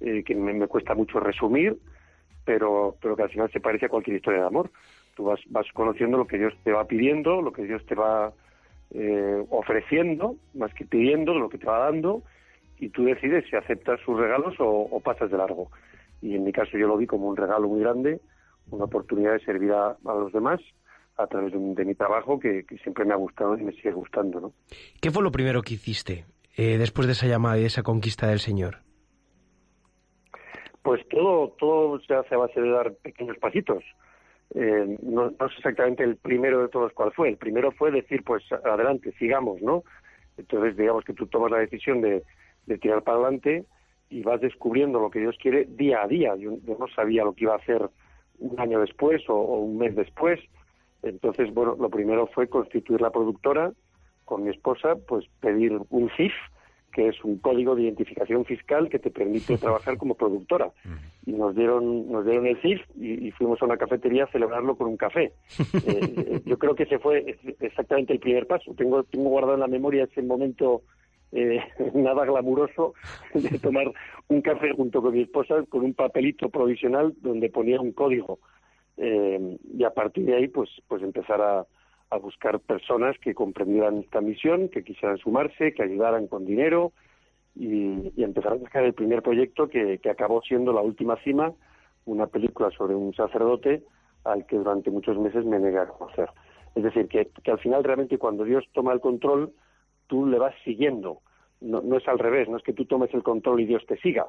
eh, que me, cuesta mucho resumir, pero, pero que al final se parece a cualquier historia de amor. Tú vas, vas conociendo lo que Dios te va pidiendo, lo que Dios te va eh, ofreciendo, más que pidiendo, lo que te va dando, y tú decides si aceptas sus regalos o, o pasas de largo. Y en mi caso yo lo vi como un regalo muy grande, una oportunidad de servir a, a los demás a través de, un- de mi trabajo que, que siempre me ha gustado y me sigue gustando, ¿no? ¿Qué fue lo primero que hiciste eh, después de esa llamada y de esa conquista del Señor? Pues todo, todo se hace a base de dar pequeños pasitos. Eh, no, no sé exactamente el primero de todos cuál fue. El primero fue decir, pues adelante, sigamos, ¿no? Entonces, digamos que tú tomas la decisión de, de tirar para adelante y vas descubriendo lo que Dios quiere día a día. Yo, yo no sabía lo que iba a hacer un año después o, o un mes después. Entonces, bueno, lo primero fue constituir la productora con mi esposa, pues pedir un CIF, que es un código de identificación fiscal que te permite (laughs) trabajar como productora. Y nos dieron, nos dieron el CIF y, y fuimos a una cafetería a celebrarlo con un café. Eh, (laughs) eh, yo creo que ese fue exactamente el primer paso. Tengo, tengo guardado en la memoria ese momento eh, (laughs) nada glamuroso de tomar un café junto con mi esposa con un papelito provisional donde ponía un código. Eh, y a partir de ahí, pues, pues empezar a, a buscar personas que comprendieran esta misión, que quisieran sumarse, que ayudaran con dinero y, y empezar a buscar el primer proyecto que, que acabó siendo La Última Cima, una película sobre un sacerdote al que durante muchos meses me negué a conocer. Es decir, que, que al final realmente cuando Dios toma el control, tú le vas siguiendo. No, no es al revés, no es que tú tomes el control y Dios te siga,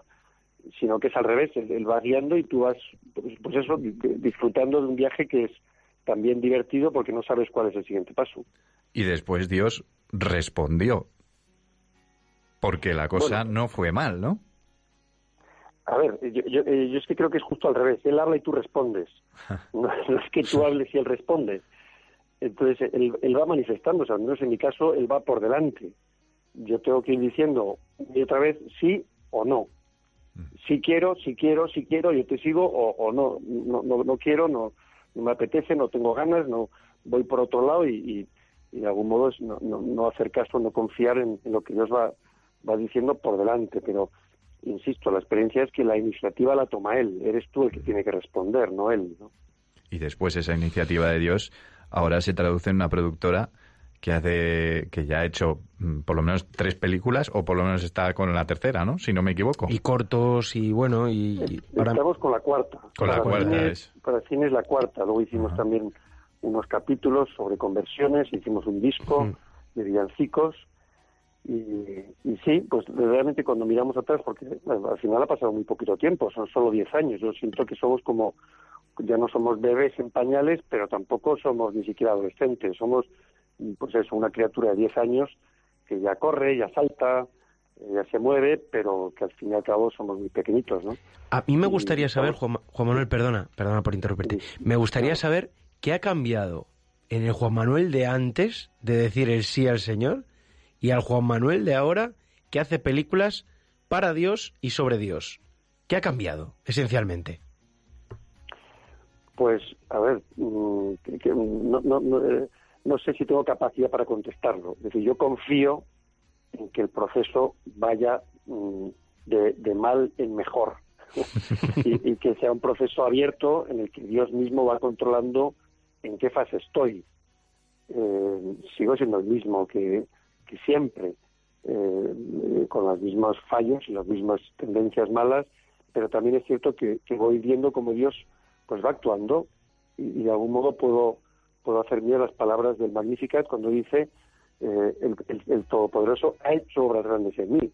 sino que es al revés, él, va guiando y tú vas, pues, pues eso, di- disfrutando de un viaje que es también divertido porque no sabes cuál es el siguiente paso. Y después Dios respondió. Porque la cosa Bueno. no fue mal, ¿no? A ver, yo, yo, eh, yo es que creo que es justo al revés. Él habla y tú respondes. (laughs) No, no es que tú hables y él responde. Entonces, él, él va manifestándose. Al menos en mi caso, él va por delante. Yo tengo que ir diciendo y otra vez sí o no. Si quiero, si quiero, si quiero, yo te sigo o, o no, no, no, no quiero, no, no me apetece, no tengo ganas, no voy por otro lado y, y- y de algún modo es no, no, no hacer caso, no confiar en, en lo que Dios va, va diciendo por delante. Pero insisto, la experiencia es que la iniciativa la toma él, eres tú el que tiene que responder, no él. ¿no? Y después esa iniciativa de Dios ahora se traduce en una productora que hace que ya ha hecho mm, por lo menos tres películas o por lo menos está con la tercera, ¿no? Si no me equivoco. Y cortos y bueno, y, y Estamos con la cuarta. Con la cuarta cine- es. Para cine es la cuarta. Luego hicimos también unos capítulos sobre conversiones, hicimos un disco de villancicos. Y, y sí, pues realmente cuando miramos atrás, porque al final ha pasado muy poquito tiempo, son solo 10 años. Yo siento que somos como, ya no somos bebés en pañales, pero tampoco somos ni siquiera adolescentes. Somos, pues eso, una criatura de 10 años que ya corre, ya salta, eh, ya se mueve, pero que al fin y al cabo somos muy pequeñitos, ¿no? A mí me gustaría saber, Juan, Juan Manuel, perdona, perdona por interrumpirte. Me gustaría saber qué ha cambiado en el Juan Manuel de antes de decir el sí al Señor y al Juan Manuel de ahora que hace películas para Dios y sobre Dios? ¿Qué ha cambiado, esencialmente? Pues, a ver, mm, no, eh, no sé si tengo capacidad para contestarlo. Es decir, yo confío en que el proceso vaya mm, de, mal en mejor (laughs) y, y que sea un proceso abierto en el que Dios mismo va controlando en qué fase estoy. Eh, sigo siendo el mismo que, siempre, eh, con los mismos fallos y las mismas tendencias malas, pero también es cierto que, voy viendo cómo Dios pues va actuando y, y de algún modo puedo puedo hacer mía las palabras del Magnificat cuando dice eh, el Todopoderoso ha hecho obras grandes en mí.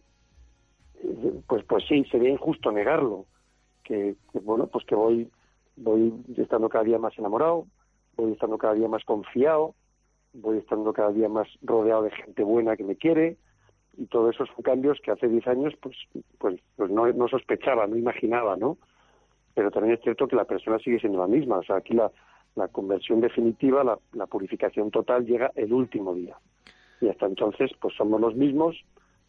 Eh, Pues pues sí, sería injusto negarlo. Que, que, bueno, pues que voy voy estando cada día más enamorado, voy estando cada día más confiado, voy estando cada día más rodeado de gente buena que me quiere y todo eso son cambios que hace 10 años pues pues pues no, no sospechaba, no imaginaba, ¿no? Pero también es cierto que la persona sigue siendo la misma, o sea, aquí la, la conversión definitiva, la, la purificación total llega el último día. Y hasta entonces pues somos los mismos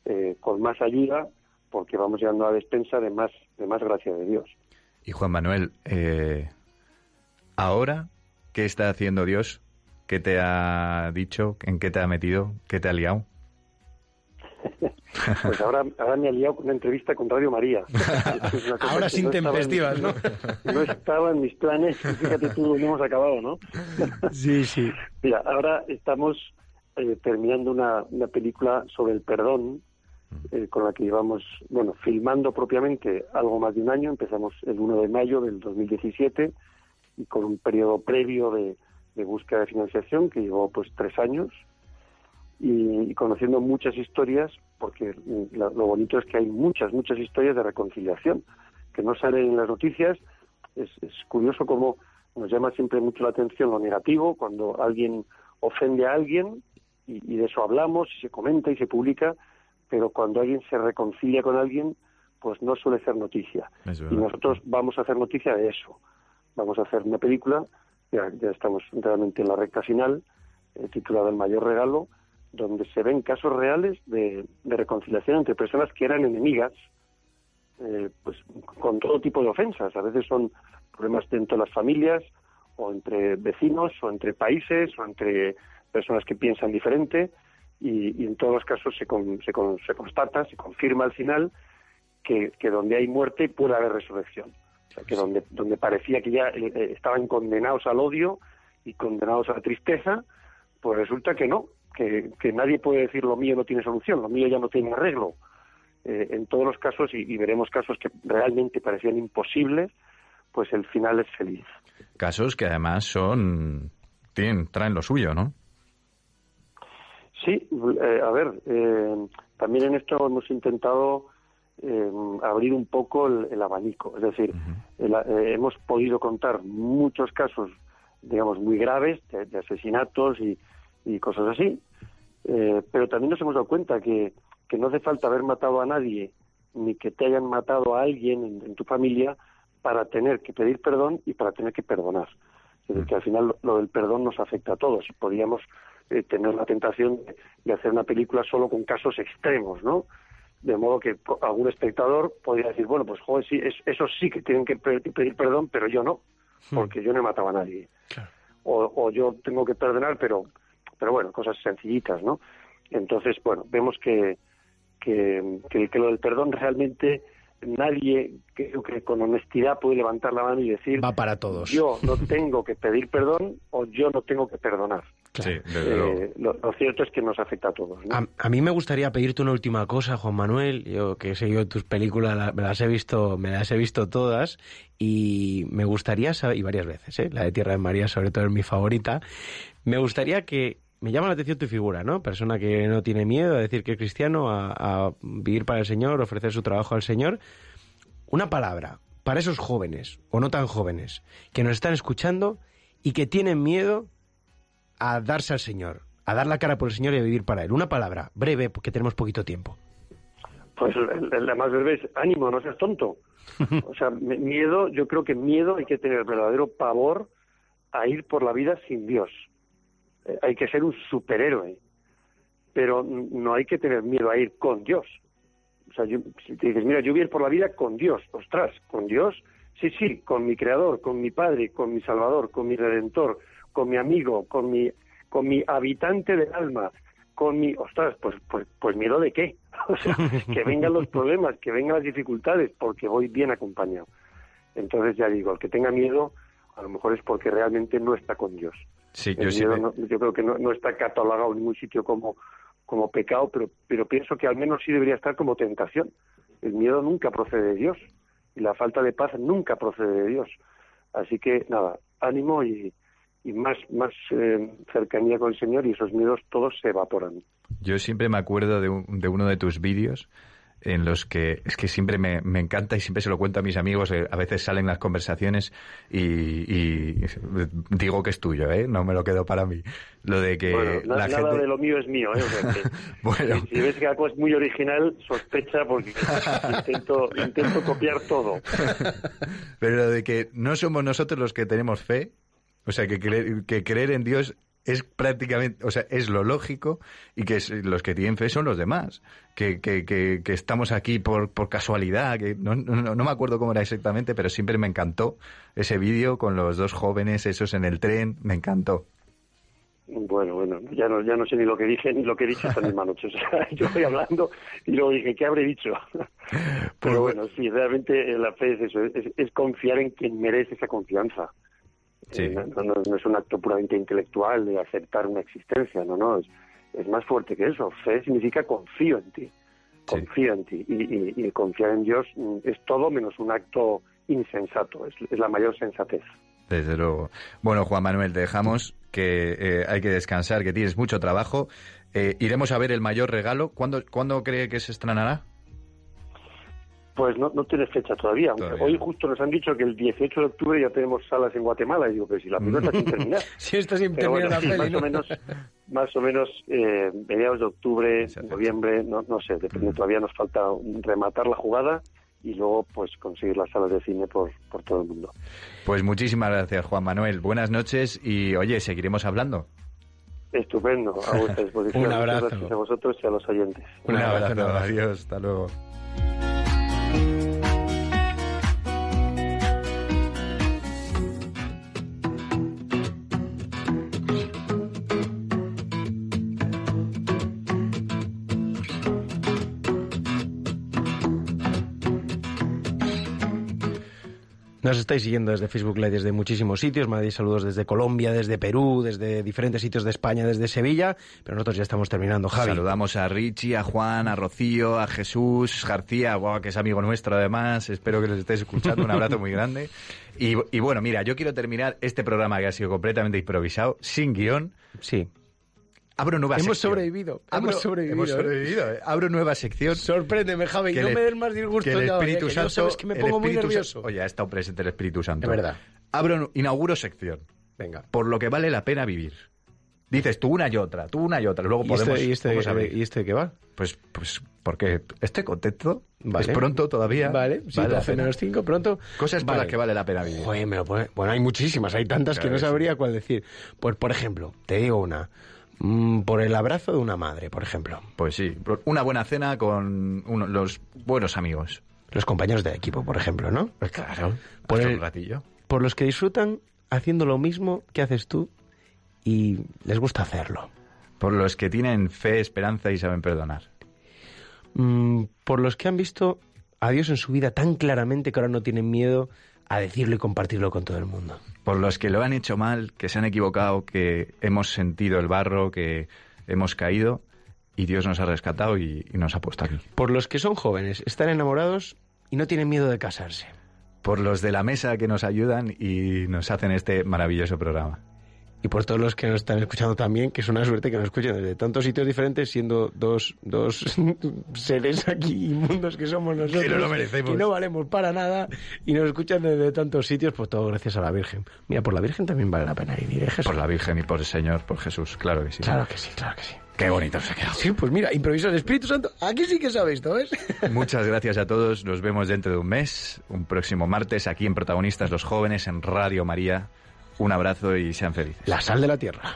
eh, con más ayuda porque vamos llegando a la despensa de más de más gracia de Dios. Y Juan Manuel, eh, ahora, ¿qué está haciendo Dios? ¿Qué te ha dicho? ¿En qué te ha metido? ¿Qué te ha liado? (laughs) Pues ahora, ahora me ha liado con una entrevista con Radio María. (laughs) Ahora sin no tempestivas, ¿no? (laughs) No estaba en mis planes, y fíjate tú dónde hemos acabado, ¿no? Sí, sí. Mira, ahora estamos eh, terminando una, una película sobre el perdón, eh, con la que llevamos, bueno, filmando propiamente algo más de un año. Empezamos el 1 de mayo del 2017 y con un periodo previo de, de búsqueda de financiación que llevó pues tres años y, y conociendo muchas historias, porque la- lo bonito es que hay muchas, muchas historias de reconciliación que no salen en las noticias. Es, es curioso cómo nos llama siempre mucho la atención lo negativo, cuando alguien ofende a alguien y, y de eso hablamos y se comenta y se publica, pero cuando alguien se reconcilia con alguien, pues no suele ser noticia. Y nosotros vamos a hacer noticia de eso. Vamos a hacer una película, ya, ya estamos realmente en la recta final, eh, titulada El mayor regalo, donde se ven casos reales de, reconciliación entre personas que eran enemigas, eh, pues con todo tipo de ofensas. A veces son problemas dentro de las familias, o entre vecinos, o entre países, o entre personas que piensan diferente, y, en todos los casos se, con- se, con- se constata, se confirma al final que donde hay muerte puede haber resurrección. O sea, que donde, donde parecía que ya eh, eh, estaban condenados al odio y condenados a la tristeza, pues resulta que no, que, que nadie puede decir lo mío no tiene solución, lo mío ya no tiene arreglo. Eh, en todos los casos, y, y veremos casos que realmente parecían imposibles, pues el final es feliz. Casos que además son... Tienen, traen lo suyo, ¿no? Sí, eh, a ver, eh, también en esto hemos intentado eh, abrir un poco el, el abanico. Es decir, el- eh, hemos podido contar muchos casos, digamos, muy graves de, de asesinatos y, y cosas así, eh, pero también nos hemos dado cuenta que, que no hace falta haber matado a nadie ni que te hayan matado a alguien en, en tu familia para tener que pedir perdón y para tener que perdonar. Es decir, que al final lo, lo del perdón nos afecta a todos. Podríamos eh, tener la tentación de, de hacer una película solo con casos extremos, ¿no? De modo que algún espectador podría decir, bueno, pues joder, sí, es- esos sí que tienen que pe- pedir perdón, pero yo no, porque yo no he matado a nadie. O, o yo tengo que perdonar, pero, pero bueno, cosas sencillitas, ¿no? Entonces, bueno, vemos que, que, que, que lo del perdón realmente nadie, creo que con honestidad puede levantar la mano y decir, Va para todos. yo no tengo que pedir perdón o yo no tengo que perdonar. Sí. Eh, lo, lo cierto es que nos afecta a todos. ¿no? A, a mí me gustaría pedirte una última cosa, Juan Manuel. Yo que he seguido tus películas, la- me las he visto, me las he visto todas y me gustaría saber y varias veces, ¿eh? la de Tierra de María sobre todo es mi favorita. Me gustaría que me llama la atención tu figura, ¿no? Persona que no tiene miedo a decir que es cristiano, a, a vivir para el Señor, ofrecer su trabajo al Señor. Una palabra para esos jóvenes o no tan jóvenes que nos están escuchando y que tienen miedo a darse al Señor, a dar la cara por el Señor y a vivir para Él. Una palabra, breve, porque tenemos poquito tiempo. Pues la más breve es ánimo, no seas tonto. (laughs) O sea, miedo, yo creo que miedo hay que tener verdadero pavor a ir por la vida sin Dios. Eh, hay que ser un superhéroe, pero no hay que tener miedo a ir con Dios. O sea, yo, si te dices, mira, yo voy a ir por la vida con Dios, ostras, con Dios, sí, sí, con mi Creador, con mi Padre, con mi Salvador, con mi Redentor, con mi amigo, con mi, con mi habitante del alma, con mi, ostras, pues, pues, pues miedo de qué? (laughs) O sea, que vengan los problemas, que vengan las dificultades, porque voy bien acompañado. Entonces ya digo, el que tenga miedo, a lo mejor es porque realmente no está con Dios. Sí, yo sí miedo me- no- yo creo que no, no está catalogado en ningún sitio como, como pecado, pero, pero pienso que al menos sí debería estar como tentación. El miedo nunca procede de Dios y la falta de paz nunca procede de Dios. Así que nada, ánimo y, y más, más eh, cercanía con el Señor y esos miedos todos se evaporan. Yo siempre me acuerdo de, un- de uno de tus vídeos en los que es que siempre me, me encanta y siempre se lo cuento a mis amigos. eh, a veces salen las conversaciones y, y digo que es tuyo, ¿eh? No me lo quedo para mí. Lo de que bueno, la nada gente... de lo mío es mío, ¿eh? O sea que, (laughs) Bueno. si, si ves que algo es muy original, sospecha porque (laughs) intento, intento copiar todo. Pero lo de que no somos nosotros los que tenemos fe, o sea, que creer, que creer en Dios es prácticamente, o sea, es lo lógico y que es- los que tienen fe son los demás, que, que, que, que estamos aquí por, por casualidad, que no, no, no me acuerdo cómo era exactamente, pero siempre me encantó ese vídeo con los dos jóvenes, esos en el tren, me encantó. Bueno, bueno, ya no, ya no sé ni lo que dije ni lo que he dicho esta misma noche. (laughs) O sea, yo voy hablando y luego dije, ¿qué habré dicho? (laughs) Pero bueno, sí, realmente la fe es eso, es, es confiar en quien merece esa confianza. Sí. Eh, no, no- no es un acto puramente intelectual de aceptar una existencia, no, no, es, es más fuerte que eso. Fe significa confío en ti, confío en ti. Y, y- y confiar en Dios mm, es todo menos un acto insensato, es, es la mayor sensatez. Desde luego. Bueno, Juan Manuel, te dejamos que eh, hay que descansar, que tienes mucho trabajo. Eh, iremos a ver el mayor regalo. ¿Cuándo, ¿cuándo cree que se estrenará? Pues no, no tiene fecha todavía. Hoy justo nos han dicho que el 18 de octubre ya tenemos salas en Guatemala. Y digo, pero si la película está sin terminar. (laughs) Si está sin Pero terminar bueno, la sí, peli, más, o ¿no? menos, más o menos eh, mediados de octubre, noviembre, no, no sé, depende. Todavía nos falta rematar la jugada y luego pues conseguir las salas de cine por, por todo el mundo. Pues muchísimas gracias, Juan Manuel. Buenas noches y, oye, seguiremos hablando. Estupendo, a vuestra (laughs) disposición. Un abrazo. Gracias a vosotros y a los oyentes. Un abrazo. Adiós. Hasta luego. Nos estáis siguiendo desde Facebook Live desde muchísimos sitios. Mandáis saludos desde Colombia, desde Perú, desde diferentes sitios de España, desde Sevilla. Pero nosotros ya estamos terminando, Javi. Saludamos a Richie, a Juan, a Rocío, a Jesús García, guau, que es amigo nuestro además. Espero que los estéis escuchando. Un abrazo muy grande. Y, y bueno, mira, yo quiero terminar este programa que ha sido completamente improvisado, sin guion. Sí. Abro nueva Hemos sección. sobrevivido. Abro- hemos sobrevivido. hemos ¿eh? sobrevivido, ¿eh? Abro nueva sección. Sorpréndeme, Javi. Que No el- me des más disgusto. que el Espíritu que ya Santo. sabes que me pongo muy nervioso. Oye, ha estado presente el Espíritu Santo. De verdad. Abro, inauguro sección. Venga. Por lo que vale la pena vivir. Dices tú una y otra, tú una y otra. Luego ¿Y podemos. este, y este, podemos. ¿Y este qué va? Pues, pues porque estoy contento. Vale. Es pronto todavía. Vale, sí, Vale la 12 pena. menos 5, pronto. Cosas por Vale. las que vale la pena vivir. Joder, me lo pone- Bueno, hay muchísimas, hay tantas que Claro no que sí. sabría cuál decir. Pues, por ejemplo, te digo una. Mm, por el abrazo de una madre, por ejemplo. Pues sí, por- una buena cena con uno- los buenos amigos. Los compañeros de equipo, por ejemplo, ¿no? Pues claro. Por el- un ratillo. Por los que disfrutan haciendo lo mismo que haces tú y les gusta hacerlo. Por los que tienen fe, esperanza y saben perdonar. Mm, por los que han visto a Dios en su vida tan claramente que ahora no tienen miedo a decirlo y compartirlo con todo el mundo. Por los que lo han hecho mal, que se han equivocado, que hemos sentido el barro, que hemos caído y Dios nos ha rescatado y, y nos ha puesto aquí. Por los que son jóvenes, están enamorados y no tienen miedo de casarse. Por los de la mesa que nos ayudan y nos hacen este maravilloso programa. Y por todos los que nos están escuchando también, que es una suerte que nos escuchen desde tantos sitios diferentes, siendo dos, dos (laughs) seres aquí inmundos que somos nosotros. Que no lo merecemos. Y no valemos para nada. Y nos escuchan desde tantos sitios, pues todo gracias a la Virgen. Mira, por la Virgen también vale la pena vivir, ¿eh, Jesús? Por la Virgen y por el Señor, por Jesús, claro que sí. Claro que sí, claro que sí. Qué bonito se ha quedado. Sí, pues mira, improviso el Espíritu Santo. Aquí sí que sabéis, ¿no ves? (laughs) Muchas gracias a todos. Nos vemos dentro de un mes, un próximo martes, aquí en Protagonistas los Jóvenes, en Radio María. Un abrazo y sean felices. La sal de la tierra.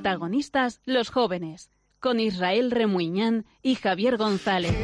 Protagonistas los jóvenes, con Israel Remuñán y Javier González.